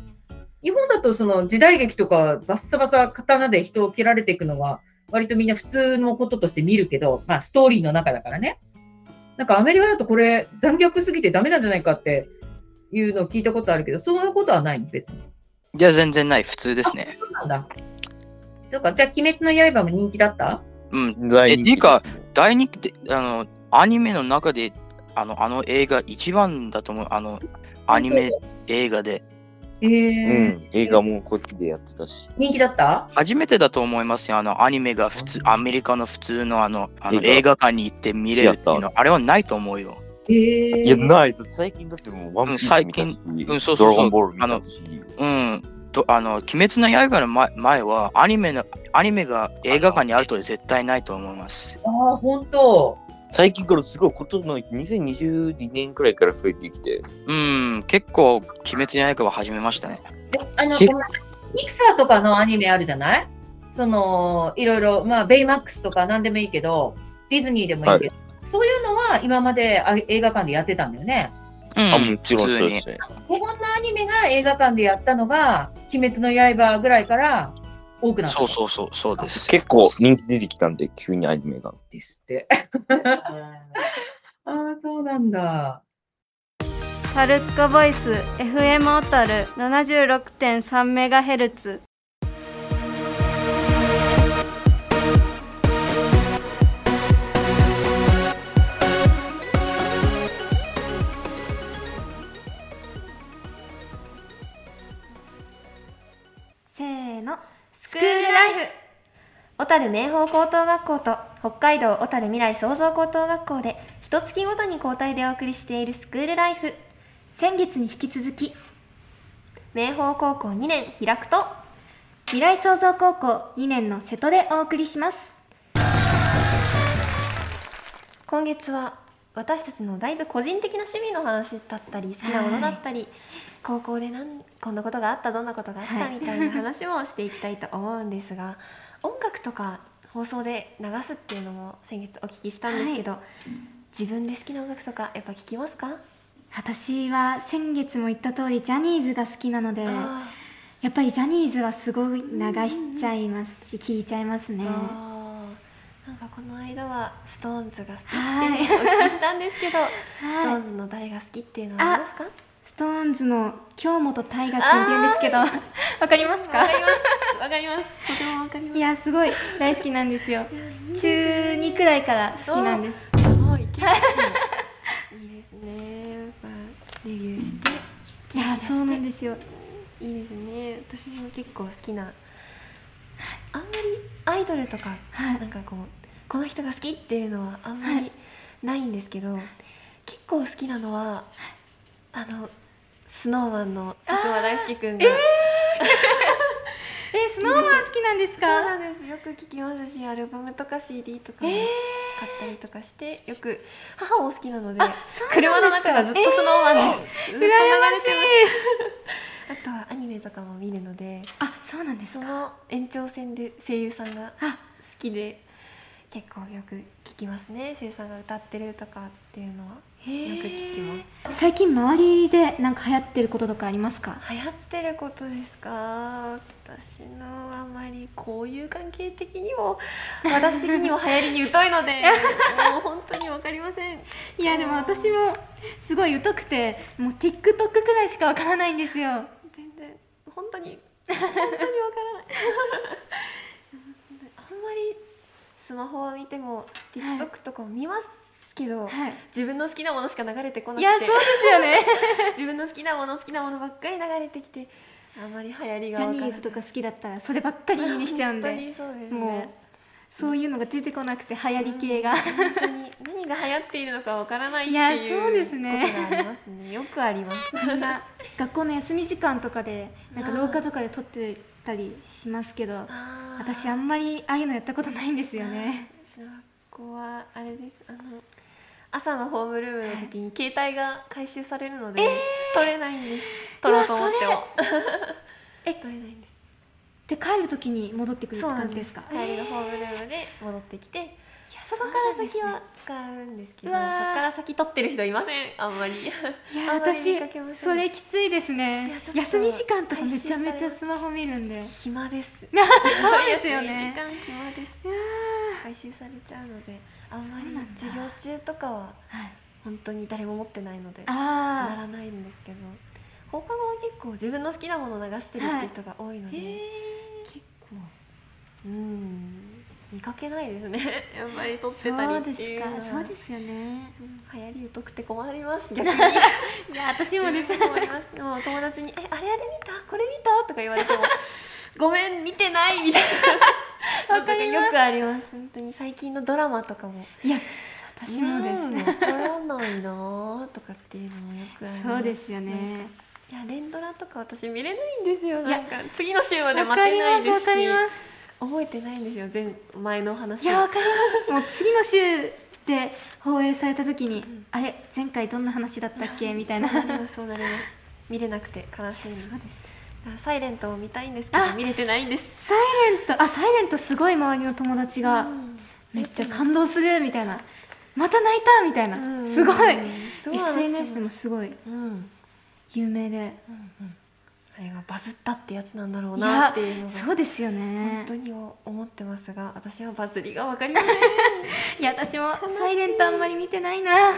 日本だとその時代劇とかバッサバサ刀で人を切られていくのは、割とみんな普通のこととして見るけど、まあストーリーの中だからね。なんかアメリカだとこれ残虐すぎてダメなんじゃないかっていうのを聞いたことあるけど、そんなことはないの別に。
じゃあ全然ない、普通ですね。
そうなんだ。そうか、じゃあ鬼滅の刃も人気だった？
うん。
大
えっていうか大人気で、あの、アニメの中で、あの、あの映画一番だと思う。あの、アニメ映画で。
へえ
うん、映画もこっちでやってたし。
人気だった？
初めてだと思いますよ。あの、アニメが普通、アメリカの普通のあの、あの
映画
館に行って見れるっていうの、あれはないと思うよ。
へえ
いや、ない。最近だってもうワンピース見たし、
うんそうそうそう
ドラゴンボール見たし。
うん。とあの、鬼滅の刃の前前は、アニメの、アニメが映画館にあるとは絶対ないと思います。
ああ、本当。
最近からすごい、ことの2022年くらいから増えてきて。
うん、結構、鬼滅の刃は始めましたね。
であの、
結
ごめんピクサーとかのアニメあるじゃない？その、いろいろ、まあ、ベイマックスとか何でもいいけど、ディズニーでもいいけど、そういうのは今まであ映画館でやってたんだよね？
うん、
あ、もちろん
普通に
そうです。ね。
日本のアニメが映画館でやったのが、鬼滅の刃ぐらいから多くなった。
そうそうそう、そうです。
結構人気出てきたんで、急にアニメが。
ですって。*laughs* ああ、そうなんだ。
タルッカボイス FM 小樽76.3メガヘルツクールライフ。
小樽明豊高等学校と北海道小樽未来創造高等学校で一月ごとに交代でお送りしているスクールライフ。先月に引き続き明豊高校2年開くと
未来創造高校2年の瀬戸でお送りします。
今月は私たちのだいぶ個人的な趣味の話だったり好きなものだったり、高校でなんこんなことがあったどんなことがあった
はい。
みたいな話もしていきたいと思うんですが、音楽とか放送で流すっていうのも先月お聞きしたんですけど、自分で好きな音楽とかやっぱ聞きますか、
私は先月も言った通りジャニーズが好きなので
あ
やっぱりジャニーズはすごい流しちゃいますし聞いちゃいますね。
なんかこの間はストーンズが好きって
はい。
お聞きしたんですけど、*laughs* ストーンズの誰が好きっていうのはありますか？
ストーンズの京本大我君って言うんですけど。わかりますか？
わかります。わかります。とてもわかります
いやすごい大好きなんですよ。中2くらいから好きなんです。
すごい。いいですね。やっぱデビューして。
いやそうなんですよ。
いいですね。私も結構好きなあんまりアイドルとか、
はい。
なんかこうこの人が好きっていうのはあんまり
はい。
ないんですけど、結構好きなのはあのスノーマンの佐久間大輔くんが、
え *laughs* スノーマン好きなんです
そう
か
なんです。よく聞きますしアルバムとか CD とかも
えー。
買ったりとかして、よく母も好きなので車の中がずっとスノーマンです、ずっと流れて
羨ましい
あとはアニメとかも見るので
あそうなんですか？
その延長線で声優さんが好
あ
きで結構よく聞きますね。声優さんが歌ってるとかっていうのはよく聞きます。
最近周りでなんか流行ってることとかありますか？
流行ってることですか？私のあまり交友関係的にも私的にも流行りに疎いので *laughs* もう本当に分かりません。
いやでも私もすごい疎くてもう TikTok くらいしかわからないんですよ。
全然本当に本当に分からない。*laughs* あんまりスマホを見ても TikTok とかを見ますけど、
はい。
自分の好きなものしか流れてこないくて。
やそうですよね。*laughs*
自分の好きなもの好きなものばっかり流れてきてあんまり流行り
ジ
が分からない。
ャニーズとか好きだったらそればっかりにしちゃうんで
本当にそうですね。
もうそういうのが出てこなくて流行り系が。
本当に何が流行っているのかわからないって
い
う
そうですね。
ことがありますね。よくあります。
みんな学校の休み時間とかで *laughs* なんか廊下とかで撮ってたりしますけど私あ
ん
んまりああいうのやったことないんですよね。
うちの学校はあれです。あの朝のホームルームの時に携帯が回収されるので、取れないんです。取ろうと思っても。*laughs*
え
取れないんです。
で帰る時に戻ってくるって感じですす。か
帰りのホームルームで戻ってきてそこから先は使うんですけどそこ
うわー。
から先取ってる人いません？あんまり。
いや *laughs* 私それきついですね。休み時間とかめちゃめちゃスマホ見るんで。
暇 *laughs* です
そうですよね。
時間暇です。回収されちゃうのであんまり授業中とかは
はい。
本当に誰も持ってないのでな
あ
らないんですけど。放課後は結構自分の好きなものを流してるって人が多いので、結構うん見かけないですね。*laughs* やっぱり撮って
そ
たり
う
っていう
ですか。そうですよね。
うん流行り疎くて困ります逆に。*laughs*
いや私もです。
困ります。もう友達に「えあれあれ見た？これ見た?」とか言われても「ごめん見てない」みたいな *laughs*
わかります。
よくあります本当に。最近のドラマとかも。
いや私もです
うんわからないなーとかっていうのもよくあります。
そうですよね。
いや連ドラとか私見れないんですよ。なんか次の週まで
わ
待てないですし。
わかります
覚えてないんですよ前前の話
いやわかります。*laughs* もう次の週で放映された時に、
ん。
あれ前回どんな話だったっけ？*laughs* みたいな。
そうなります見れなくて悲しいんです。だからサイレントを見たいんですけど
あ
見れてないんです。
サイレントあサイレントすごい周りの友達が、
うん。
めっちゃ感動するみたいな。また泣いたみたいな、
うん。
すごい。SNS でもすごい
うん。
有名で。
あれがバズったってやつなんだろうなっていうのが
そうですよ
本
ね
当に思ってますが私はバズりが分かりません。*laughs*
いや私もサイレントあんまり見てないな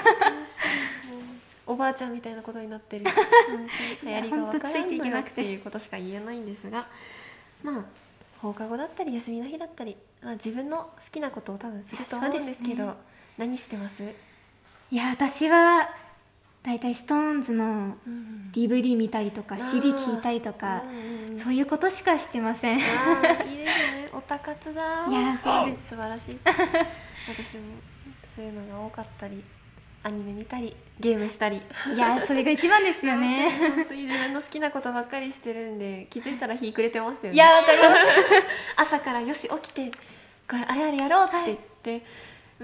おばあちゃんみたいなことになってる *laughs* 流行りが分からん
いや本当ついていけ
のよっ
なくて
ていうことしか言えないんですがまあ放課後だったり休みの日だったり、まあ、自分の好きなことを多分すると思うんですけど
ね。
何してます？
いや私はだいたい SixTONES の DVD 見たりとか CD 聞いたりとかそういうことしかしてません。い
いいですね。*laughs* オタ活だ。
やそうです。
素晴らしい。*laughs* 私もそういうのが多かったりアニメ見たりゲームしたり。
いやそれが一番ですよね。
本当に自分の好きなことばっかりしてるんで気づいたら日暮れてますよね。
いやわかります。
朝からよし起きてこれあれあれやろうって言って、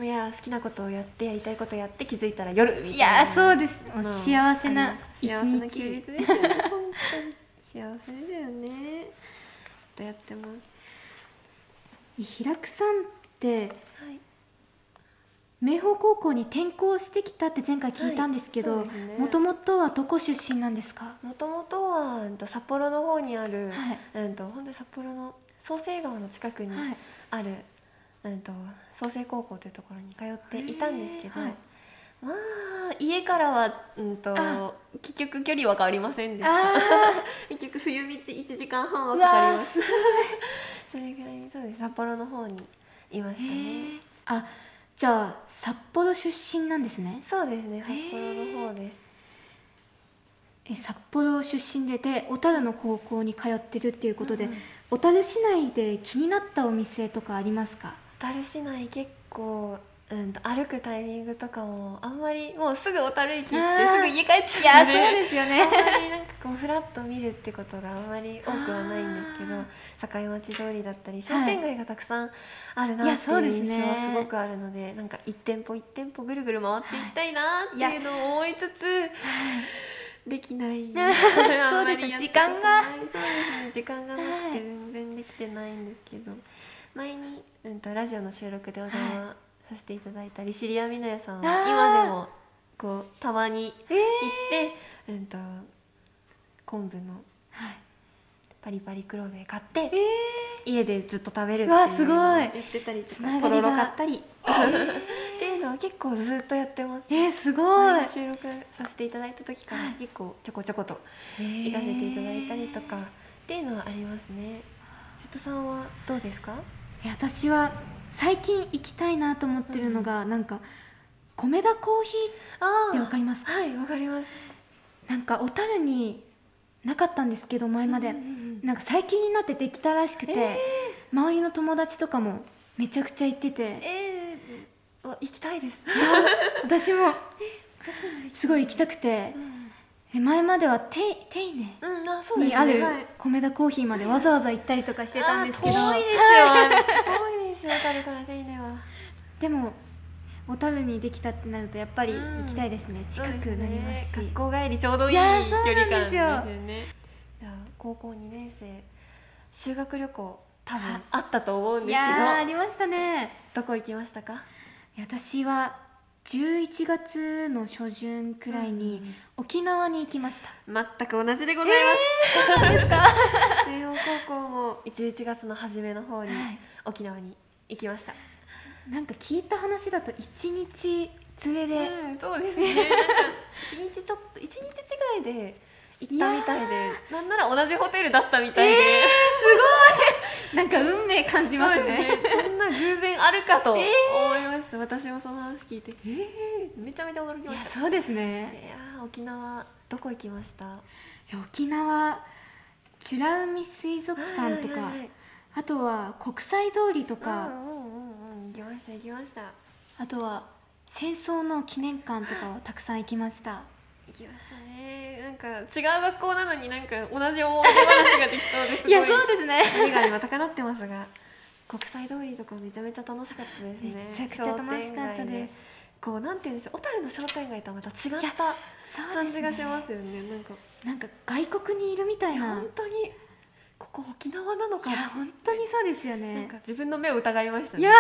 い、や好きなことをやってやりたいことやって気づいたら夜みたい
い
な
やそうです。もう
の
幸せな一
幸せな休日。
日
ですよね本当に。幸せですよね。とやってます。
平久さんって
はい
明豊高校に転校してきたって前回聞いたんですけどもともとはどこ出身なんですか？
もともとは札幌の方にある、
はい。
うんと本当に札幌の創成川の近くに
はい。
ある、うんと創成高校というところに通っていたんですけど、
はい
まあ家からは、うん、と
あ
結局距離は変わりませんでした。
あ *laughs*
結局冬道1時間半はかかります。*laughs* それぐらいそうです。札幌の方にいましたね。
あじゃあ札幌出身なんですね。
そうですね。札幌の方です。
え札幌出身でで小樽の高校に通ってるっていうことで、
うんうん。
小樽市内で気になったお店とかありますか？
小樽市内結構、うん、歩くタイミングとかもあんまりもうすぐ小樽駅行ってすぐ家帰っちゃうんで。
ですよ
あんまりなんかこうフラッと見るってことがあんまり多くはないんですけど境町通りだったり商店街がたくさんある
い
なっていう
やそうですね。
印象はすごくあるのでなんか一店舗一店舗ぐるぐる回っていきたいなっていうのを思いつつ。でき *laughs* ない。
そうです時間が。
そうですね時間がなくて全然できてないんですけど、前に、うん、とラジオの収録でお邪魔させていただいたりシリアミノヤさんは今でもこうたまに
えー
行って、うん、と昆布の
はい。
パリパリ黒米買って、
え
家でずっと食べるっていう
うわすごい。
のをやってたりと
つながりが。
かとろろ買ったり。っていうのは結構ずっとやってます。
ー、えー、すごい。
収録させていただいた時から
はい。
結構ちょこちょこと
行
行かせていただいたりとかっていうのはありますね。瀬戸さんはどうですか？
私は最近行きたいなと思ってるのが、なんか米田コーヒ
あ
ーってわかります？か
はいわかります。
なんか小樽になかったんですけど前まで、
うんうんうん
なんか最近になってできたらしくて、周りの友達とかもめちゃくちゃ行ってて。
えー、あ行きたいです。
私も *laughs* すごい行きたくて。え前まではテイテ。にある
はい。
米田コーヒーまでわざわざ行ったりとかしてたんですけど。
あー遠いですよ。い *laughs* ですよ。小樽から手稲は。
でも小樽にできたってなるとやっぱり
うん
行きたいですね、近くなりますし
学校帰りちょうどいい
い
距離感です
よ
よね。じゃあ高校2年生修学旅行多分あったと思うん
い
ですけ
やーあ
ど
りましたね
どこ行きましたか？
私は11月の初旬くらいに沖縄に行きました、
全く同じでございます。
そうなんですか？*laughs*
慶応高校も11月の初めの方に
はい
沖縄に行きました。
なんか聞いた話だと1日連れで、
うん、そうですね。なんか一日ちょっと一日違いで行ったみたいで、なんなら同じホテルだったみたいで、
なんか運命感じますね
ですね。そんな偶然あるかと思いました。私もその話聞いて、えー、めちゃめちゃ驚き
いや
ました。
そうです
い
ね
やー沖縄どこ行きました？
いや沖縄美ら海水族館とか、
はいはいはい
あとは国際通りとか、
うんうんうんうん行きました行きました。
あとは戦争の記念館とかをたくさん行きました
行きましたね。なんか違う学校なのになんか同じ思い出話ができそうですごい。
いやそうですね
目が今高鳴ってますが、国際通りとかめちゃめちゃ楽しかったですね。
めちゃくちゃ楽しかったです。
こうなんて言うんでしょう、小樽の商店街とはまた違った感じがしますよね。なんか
なんか外国にいるみたいな
本当にここ沖縄なのか。
いや本当にそうですよ
なん
ね
か自分の目を疑いましたね。
いや。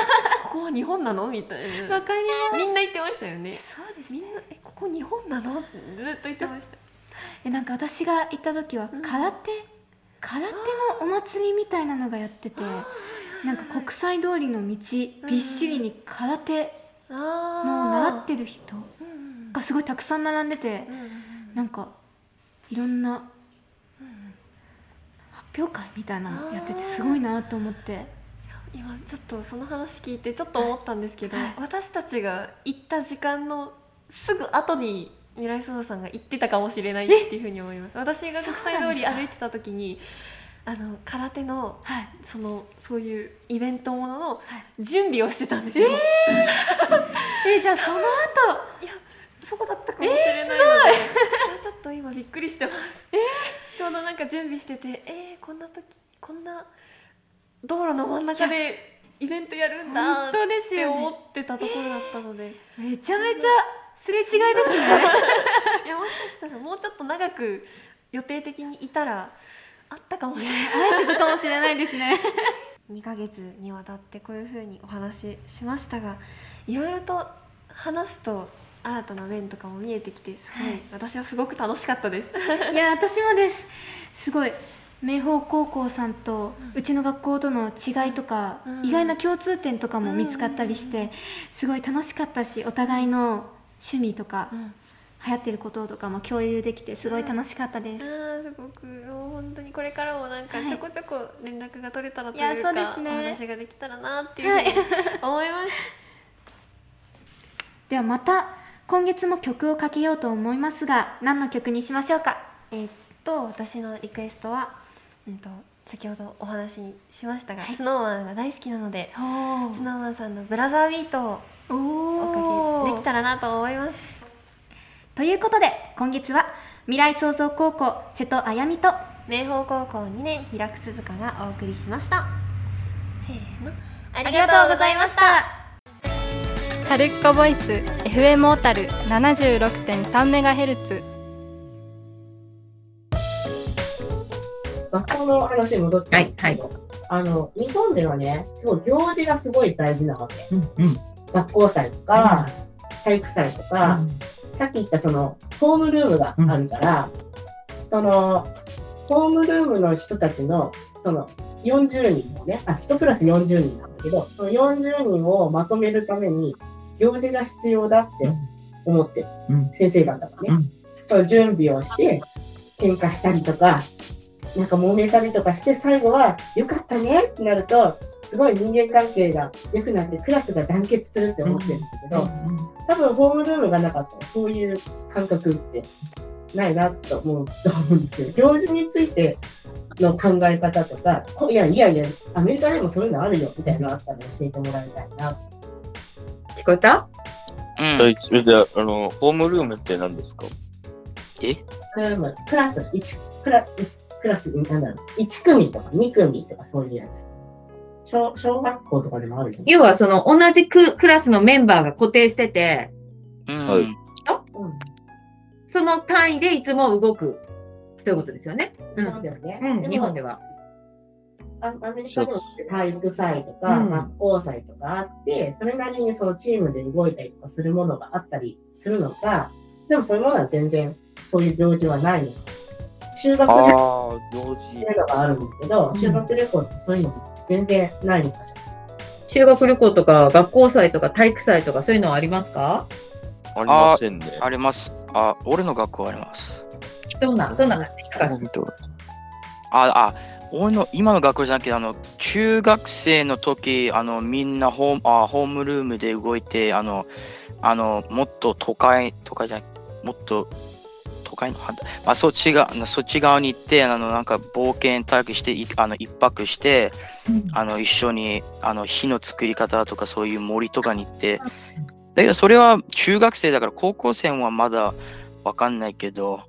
ここは日本なの？みたいな。
わかります。
みんな言ってましたよね。
そうですね。
みんなえここ日本なの？ずっと言ってました。
えなんか私が行った時は
うん。
空手、空手のお祭りみたいなのがやっててなんか国際通りの道びっしりに空手
あ
の習ってる人がすごいたくさん並んでて
うん
なんかいろんな発表会みたいなのやっててすごいなと思って。
今ちょっとその話聞いてちょっと思ったんですけど、
はい。
私たちが行った時間のすぐ後に未来創造さんが言ってたかもしれないっていうふうに思います。私が国際通り歩いてた時にあの空手の
はい。
そのそういうイベントものの準備をしてたんですよ、
え *laughs* じゃあその後？
そうだったかもしれないので、い。やちょっと今びっくりしてます、ちょうどなんか準備しててえー、こんな時こんな道路の真ん中でイベントやるんだって思ってたところだったので、
めちゃめちゃすれ違いですね。*laughs*
いやもしかしたらもうちょっと長く予定的にいたらあったかもしれない。
会えてたかもしれないですね。*laughs*
2ヶ月にわたってこういうふうにお話ししましたがいろいろと話すと新たな面とかも見えてきてすごい、
はい。
私はすごく楽しかったです。
いや私もです。すごい。明豊高校さんとうちの学校との違いとか、
うん。
意外な共通点とかも見つかったりして、すごい楽しかったしお互いの趣味とか、
うん。
流行ってることとかも共有できてすごい楽しかったです、
あーすごく。本当にこれからもなんか
はい。
ちょこちょこ連絡が取れたらと
い
うか、
そうですね。
お話ができたらなっていうふうに思います、*laughs*
ではまた今月も曲をかけようと思いますが何の曲にしましょうか？
えーっと私のリクエストは、うん、と先ほどお話にしましたが、
はい。
スノーマンが大好きなので
お
スノーマンさんの「ブラザービート」を
お
おかけできたらなと思います。
ということで今月は未来創造高校瀬戸あやみと
明豊高校2年平久鈴香がお送りしました。せーの。あ
ありがとうございました
タルッコボイス FM 小樽 76.3MHz
学校の話に戻っちゃうんですけど、あの、日本ではね、すごい行事がすごい大事なわけ。
うんうん。
学校祭とか、体育祭とか、さっき言ったその、ホームルームがあるから、その、ホームルームの人たちの、その、40人のね、あ、1クラス40人なんだけど、その40人をまとめるために、行事が必要だって思ってる。
うん。
先生方がね。
うん。
その準備をして、喧嘩したりとか、なんか揉めたりとかして、最後は、よかったねってなると、すごい人間関係が良くなって、クラスが団結するって思ってるんだけど、多分ホームルームがなかった。らそういう感覚ってないなと思うと思うんですけど行事についての考え方とかこいやいやいやアメリカでもそういうのあるよみたいなのあったら教えてもらいたいな
聞こえた？
うん。
はい、それで、あの、ホームルームって何ですか？
え？
ルームクラス1クラクラスなんだろう。1組とか2組とかそういうやつ。小小学校とかでもあるよね、
要はその同じククラスのメンバーが固定してて、
うん。
はい。
う？ん。
その単位でいつも動くということですよね。う
日
ん
本ではね、
うん、
も
日本では。
あアメリカでも体育祭とか、
うん
学校祭とかあって、それなりにそのチームで動いたりとかするものがあったりするのか、でもそういうものは全然そういう行事はないのか。修学
ああ
旅行
ー、行
って
事
いうのがあるんだけど、
うん
修学旅行ってそういうの全然ないのかしら。
修学旅行とか学校祭とか体育祭とかそういうのはありますか？
ありませんね。
あります。あ、俺の学校あります。
どんな、どんな感じ？
あ、あ、俺の今の学校じゃなくて、あの、中学生の時、あの、みんなホームあホームルームで動いて、あの、あの、もっと都会、都会じゃもっと都会の反対、まあ、そっちが、そっち側に行って、あの、なんか冒険体験して、いあの、一泊して、あの、一緒に、あの、火の作り方とか、そういう森とかに行って、だけど、それは中学生だから、高校生はまだわかんないけど、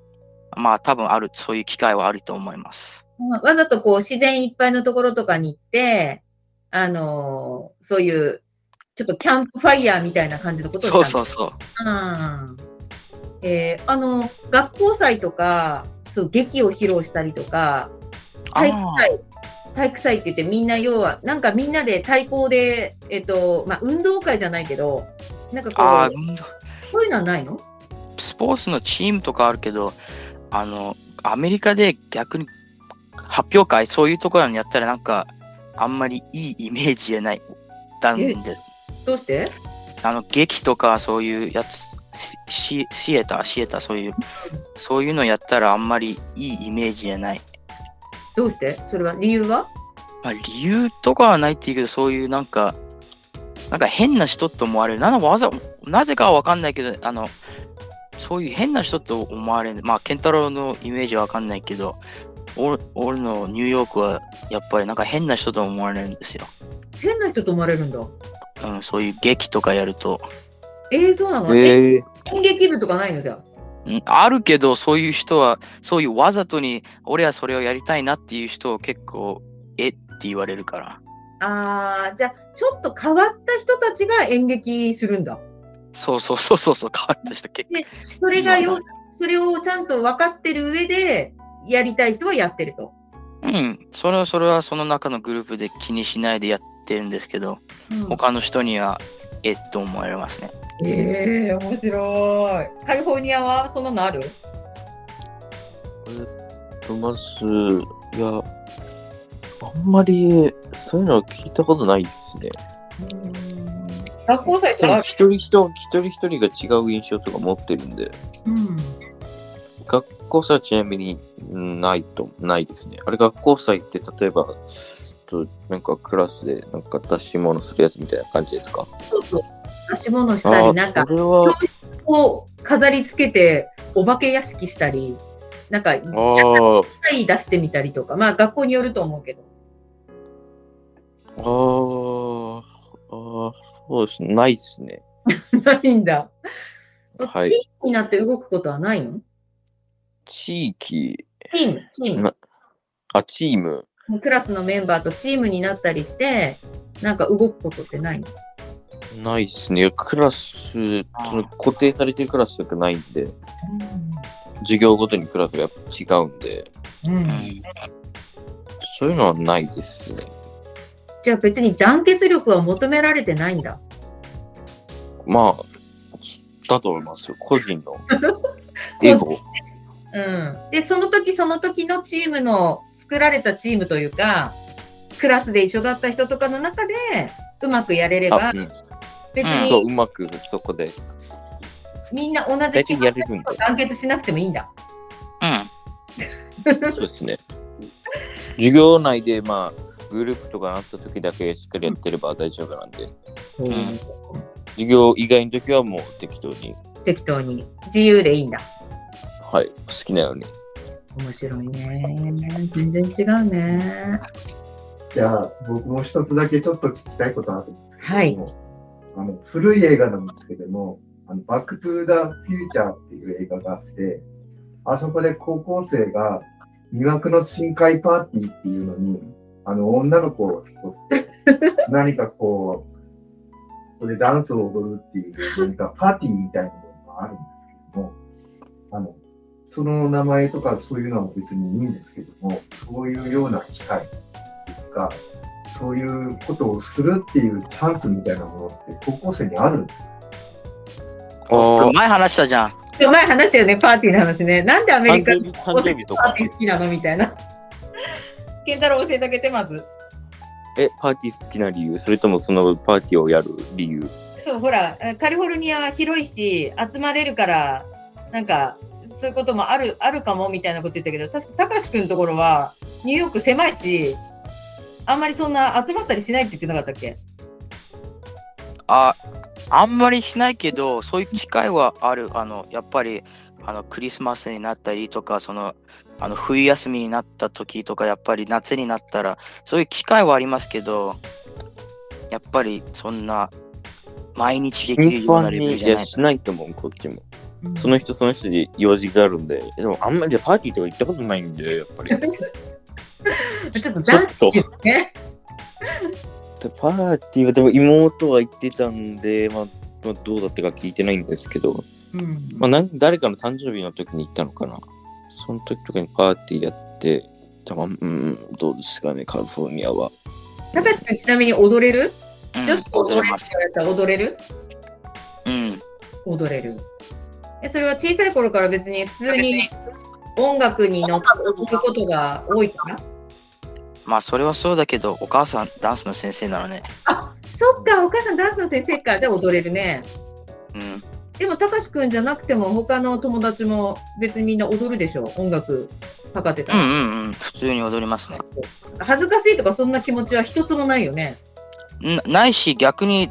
まあ、多分ある、そういう機会はあると思います。
わざとこう自然いっぱいのところとかに行って、あのーそういう、ちょっとキャンプファイヤーみたいな感じのことを
そうそうそう。
うん。えーあの、学校祭とか、そう、劇を披露したりとか、体育祭、体育祭って言ってみんな要は、なんかみんなで対抗で、えっと、まあ、運動会じゃないけど、なんかこう、そういうのはないの？
スポーツのチームとかあるけど、あの、アメリカで逆に発表会、そういうところにやったらなんか、あんまりいいイメージじゃない。だんで、
どうして？
あの、劇とかそういうやつ、シシエター、シエター、そういう、そういうのやったらあんまりいいイメージじゃない。
どうして？それは理由は？
まあ、理由とかはないっていうけど、そういうなんか、なんか変な人って思われる。なのわざ、なぜかはわかんないけど、あの、そういう変な人と思われる。まあ、ケンタロウのイメージはわかんないけど、俺俺のニューヨークはやっぱりなんか変な人と思われるんですよ。
変な人と思われるんだ。
うん、そういう劇とかやると。
えー、そうなの、え
えー、
演劇部とかないのじゃあ？
うんあるけど、そういう人は、そういうわざとに、俺はそれをやりたいなっていう人を結構、えって言われるから。
あー、じゃあ、ちょっと変わった人たちが演劇するんだ。
そうそうそうそうそう、変わった人結構。
それがよ、それをちゃんと分かってる上で、やりたい人はやってると。
うん、それはそれはその中のグループで気にしないでやってるんですけど、他の人には、えっと思われますね。
ええー、面白い。カリフォルニアはそんなのある？
とまず、いや、あんまりそういうのは聞いたことないですね。
学校祭と
一人一人一人一人が違う印象とか持ってるんで、
うん。
学校祭はちなみにうんないと、ないですね。あれ学校祭って例えば、となんかクラスでなんか出し物するやつみたいな感じですか？
そうそう。出し物したり、なんか
そ、れは、
こう飾り付けて、お化け屋敷したり、なんか、
ああ、
い出してみたりとか、まあ学校によると思うけど。
あーあー、そうですね。ないですね。*laughs*
ないんだ。
はい
チームになって動くことはないの？
地域、
チーム、チーム
な。あ、チーム。
クラスのメンバーとチームになったりして、なんか動くことってないの？
ないっすね。クラス、その固定されてるクラスとかないんで、授業ごとにクラスがやっぱ違うんで、
うん
そういうのはないですね。
じゃあ別に団結力は求められてないんだ。
まあ、だと思いますよ。個人のエゴ。
うん、で、その時その時のチームの作られたチームというか、クラスで一緒だった人とかの中でうまくやれれば
あ、うん、
別
そう、
に
うまくそこで。
みんな同じ
大体やれるんで。
団結しなくてもいいんだ。
うん。*laughs*
そうですね。授業内で、まあ、グループとかなった時だけしっかりやってれば大丈夫なんで、
うん。
授業以外の時はもう適当に、
適当に。自由でいいんだ。
はい、好きなように。
面白いね。全然違うね。
じゃあ、僕も一つだけちょっと聞きたいことあるんですけども、
はい
あの古い映画なんですけども、あのバックトゥーザフューチャーっていう映画があって、あそこで高校生が魅惑の深海パーティーっていうのに、あの女の子を誘って、*laughs* 何かこう、ここでダンスを踊るっていう、何かパーティーみたいなものがあるんですけども、あの、その名前とかそういうのは別にいいんですけども、そういうような機会っていうか、そういうことをするっていうチャンスみたいなものって高校生にあるんです
あ
前話したじゃん。
前話したよね、パーティーの話ね。なんでアメリカ
誕生日誕生日とか
パーティー好きなのみたいな。健太郎教えてあげて、まず。
え、パーティー好きな理由？それともそのパーティーをやる理由？
そう、ほら、カリフォルニアは広いし、集まれるから、なんか、そういうこともある、あるかもみたいなこと言ったけど、確か、たかしくんのところは、ニューヨーク狭いし、あんまりそんな集まったりしないって言ってなかったっけ？
あ、あんまりしないけど、そういう機会はある。あの、やっぱり、あの、クリスマスになったりとか、その、あの、冬休みになった時とか、やっぱり夏になったら、そういう機会はありますけど、やっぱりそんな、毎日できる
頻
ようなレベルじゃない。
やしないと思う、こっちも。その人その人で用事があるんで、でもあんまりパーティーとか行ったことないんで、やっぱり。*laughs*
ちょっと
ちょっと、
ね。
パーティーはでも妹は行ってたんで、まあ、まあ、どうだったか聞いてないんですけど、
うん。
まあ、なん誰かの誕生日の時に行ったのかな。その時とかにパーティーやって、たまうん、どうですかね、カリフォルニアは。
たかしくんちなみに踊れる？
うん
女子と踊れる踊れる？
うん。
踊れる。え、それは小さい頃から別に普通に音楽に乗って踊ることが多いから？
まあ、それはそうだけど、お母さん、ダンスの先生なのね。
そっか、お母さんダンスの先生か。じゃあ踊れるね。
うん。
でも、たかしくんじゃなくても、他の友達も別にみんな踊るでしょ？音楽かかってたら。
うんうんうん。普通に踊りますね。
恥ずかしいとかそんな気持ちは一つもないよね。
なないし、逆に、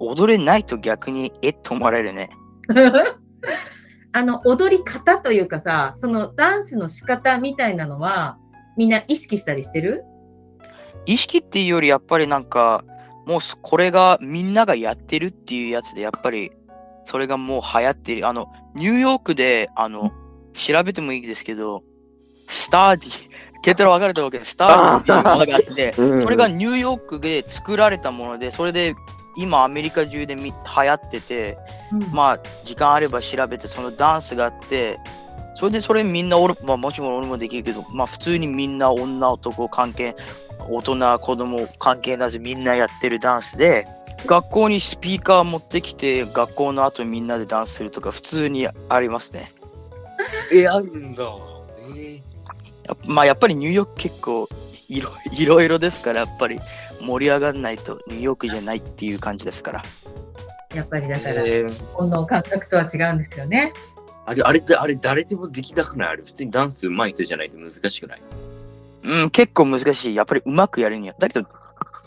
踊れないと逆に、えっと思われるね。*laughs* *laughs*
あの、踊り方というかさ、そのダンスの仕方みたいなのは、みんな意識したりしてる？
意識っていうよりやっぱりなんかもうそこれがみんながやってるっていうやつでやっぱりそれがもう流行ってる。あのニューヨークであの調べてもいいですけどスターディ *laughs* ケトラ分かれたわけでスターディっていうものがあって
うん。
それがニューヨークで作られたものでそれで今アメリカ中でみ流行っててまあ時間あれば調べてそのダンスがあってそれでそれみんな俺、まあ、もちろん俺もできるけどまあ普通にみんな女男関係大人子供関係なしみんなやってるダンスで学校にスピーカー持ってきて学校の後みんなでダンスするとか普通にありますね。
え、あるんだ。え
やっまあやっぱりニューヨーク結構いろいろいろですからやっぱり盛り上がらないとニューヨークじゃないっていう感じですから。
やっぱりだから、
え
この感覚とは違うんですよね。
あれ、あれって、あれ、誰でもできなくない？あれ、普通にダンス上手い人じゃないと難しくない？
うん結構難しい。やっぱりうまくやるには。だけど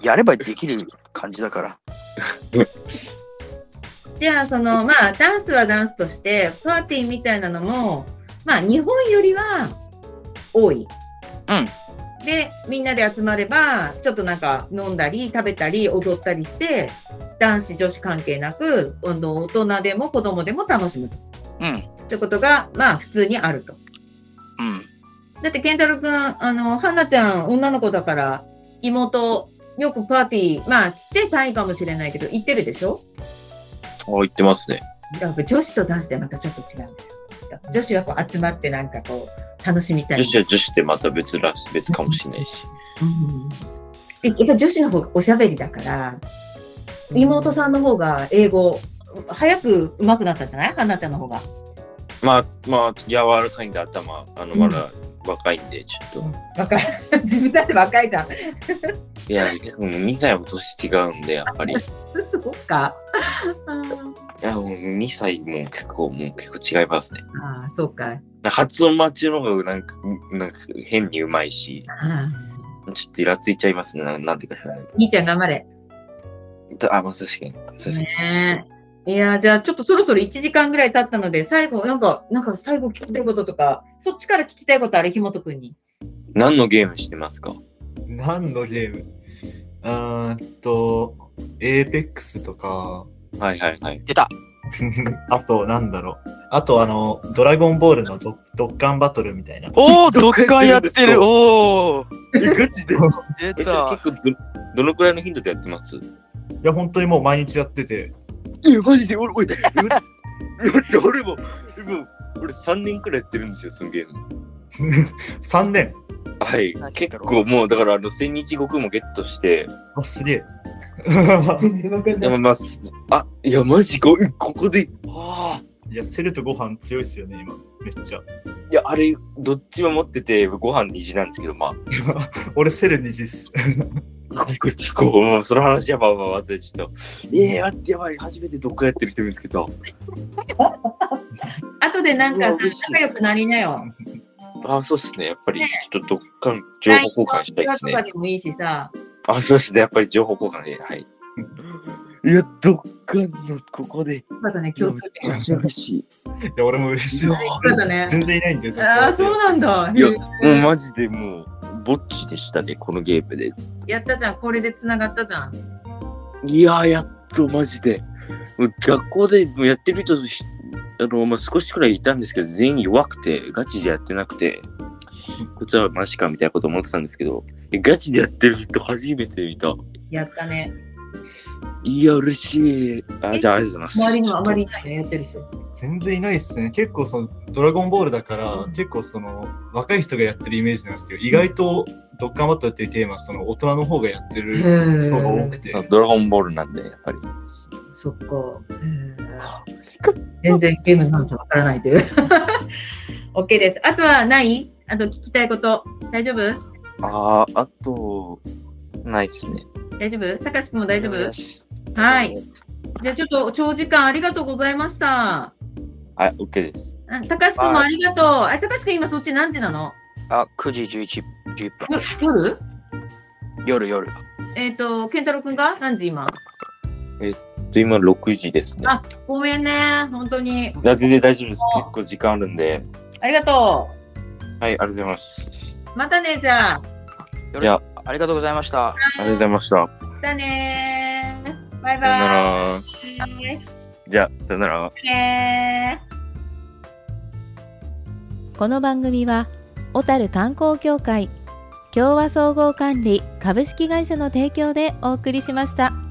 やればできる感じだから。*laughs*
じゃあ、その、まあ、ダンスはダンスとして、パーティーみたいなのも、まあ、日本よりは多い。
うん。
で、みんなで集まれば、ちょっとなんか飲んだり、食べたり、踊ったりして、男子、女子関係なく、あの大人でも子供でも楽しむと。
うん
ってことが、まあ、普通にあると。
うん
だって、健太郎くん、あの、はなちゃん、女の子だから、妹、よくパーティー、まあ、ちっちゃい単位かもしれないけど、行ってるでしょ？
あ、言ってますね。
やっぱ女子と男子でまたちょっと違うんですよ。女子はこう集まってなんかこう楽しみたい。
女子は女子でまた別らし、別かもしれないし。
うんでやっぱ女子の方がおしゃべりだから、妹さんの方が英語、早く上手くなったんじゃない？はなちゃんの方が。
まあ、まあ、柔らかいんで頭、あの、まだ若いんで、ちょっと。
若い。*laughs* 自分だって若いじゃん。
いや、結構もう2歳も年違うんで、やっぱり。い *laughs*
そうか。
や、もう2歳も結構、もう結構違いますね。
ああ、そうか。
発音待ちの方がなんか、なんか変にうまいし、
ああ
ちょっとイラついちゃいますね。ななんていうか知らない
兄ちゃん頑張れ。
あ、まあ確かに。そうです
ねいやーじゃあちょっとそろそろ1時間ぐらい経ったので、最後、なんか、なんか最後聞きたいこととか、そっちから聞きたいことあれ、ひもとくんに。
何のゲームしてますか？
何のゲーム？あーっと、エーペックスとか、
はいはいはい。
出た *laughs*
あと、なんだろう。あと、あの、ドラゴンボールのドドッカンバトルみたいな。
おおどっかやってるおお
え、ガチです。
出た
結構ど、どのくらいの頻度でやってます？
いや、本当にもう毎日やってて、
え、マジで俺、俺、*laughs* 俺俺も、もう俺3年くらいやってるんですよ、そのゲーム。*laughs*
3年。
はい
何。
結構もう、だから、あの、千日悟空もゲットして、
あ、すげえ。
全然わかん
でもまあ、あ、いや、マジこ、ここで、はあ。
いや、セルとご飯強いっすよね、今。めっちゃ。
いや、あれ、どっちも持ってて、ご飯虹なんですけど、まあ、*laughs*
俺、セル2時っす。
こっちこう、その話はまあまあ、私ちょっと、えー、待って、やばい、初めてどっかやってる人見つけた。*laughs*
後でなんか仲良くなりなよ。
あ、そうっすね。やっぱり、ちょっとどっかん情報交換したいですね。
でもいいしさ。
あ、そうですね。やっぱり情報交換で、はい。いや、どっかのここで。
まだね、
いや
共通点。
めっちゃ嬉しい。
いや、俺も嬉しい。全然いないんで。
ああ、そうなんだ。
いや、もうマジでもう、ぼっちでしたね、このゲームで。
やったじゃん。これで繋がったじゃん。
いやー、やっとマジで。学校でやってる人しあの、まあ、少しくらいいたんですけど、全員弱くて、ガチでやってなくて、こいつはマジかみたいなこと思ってたんですけど、えガチでやってる人初めて見た。
やったね。
いや、嬉しい。あ、じゃあ、ありがとうございます。
周りにもあまりいないね、やってる人。
全然いないっすね。結構その、ドラゴンボールだから、結構その、若い人がやってるイメージなんですけど、意外とドッカンバットルっていうテーマは、その、大人の方がやってる層が多くて。
ドラゴンボールなんで、やっぱり。
そっか。全然ゲームの話わからないという。*laughs* OK です。あとはない？あと聞きたいこと。大丈夫？
ああ、あと、ないっすね。
大丈夫？高橋君も大丈夫？はい。じゃあちょっと長時間ありがとうございました。
はい、OK です。
あ高橋君もありがとう。あ、高橋君今そっち何時なの？
あ、9時11、11分。
よ夜？
夜夜。
えっ、と、健太郎君が何時今？
えっと今6時ですね。
あ、ごめんね。本当に。
いや、全然大丈夫です。結構時間あるんで。
ありがと
はい、ありがとうございます。
う。またね、じゃあ。
よろしくありがとうございました。
ありがとうございました。
またねバイ
さよな
バ
ら。
イ。
じゃあ、さよなら。
ね
この番組は小樽観光協会共和総合管理株式会社の提供でお送りしました。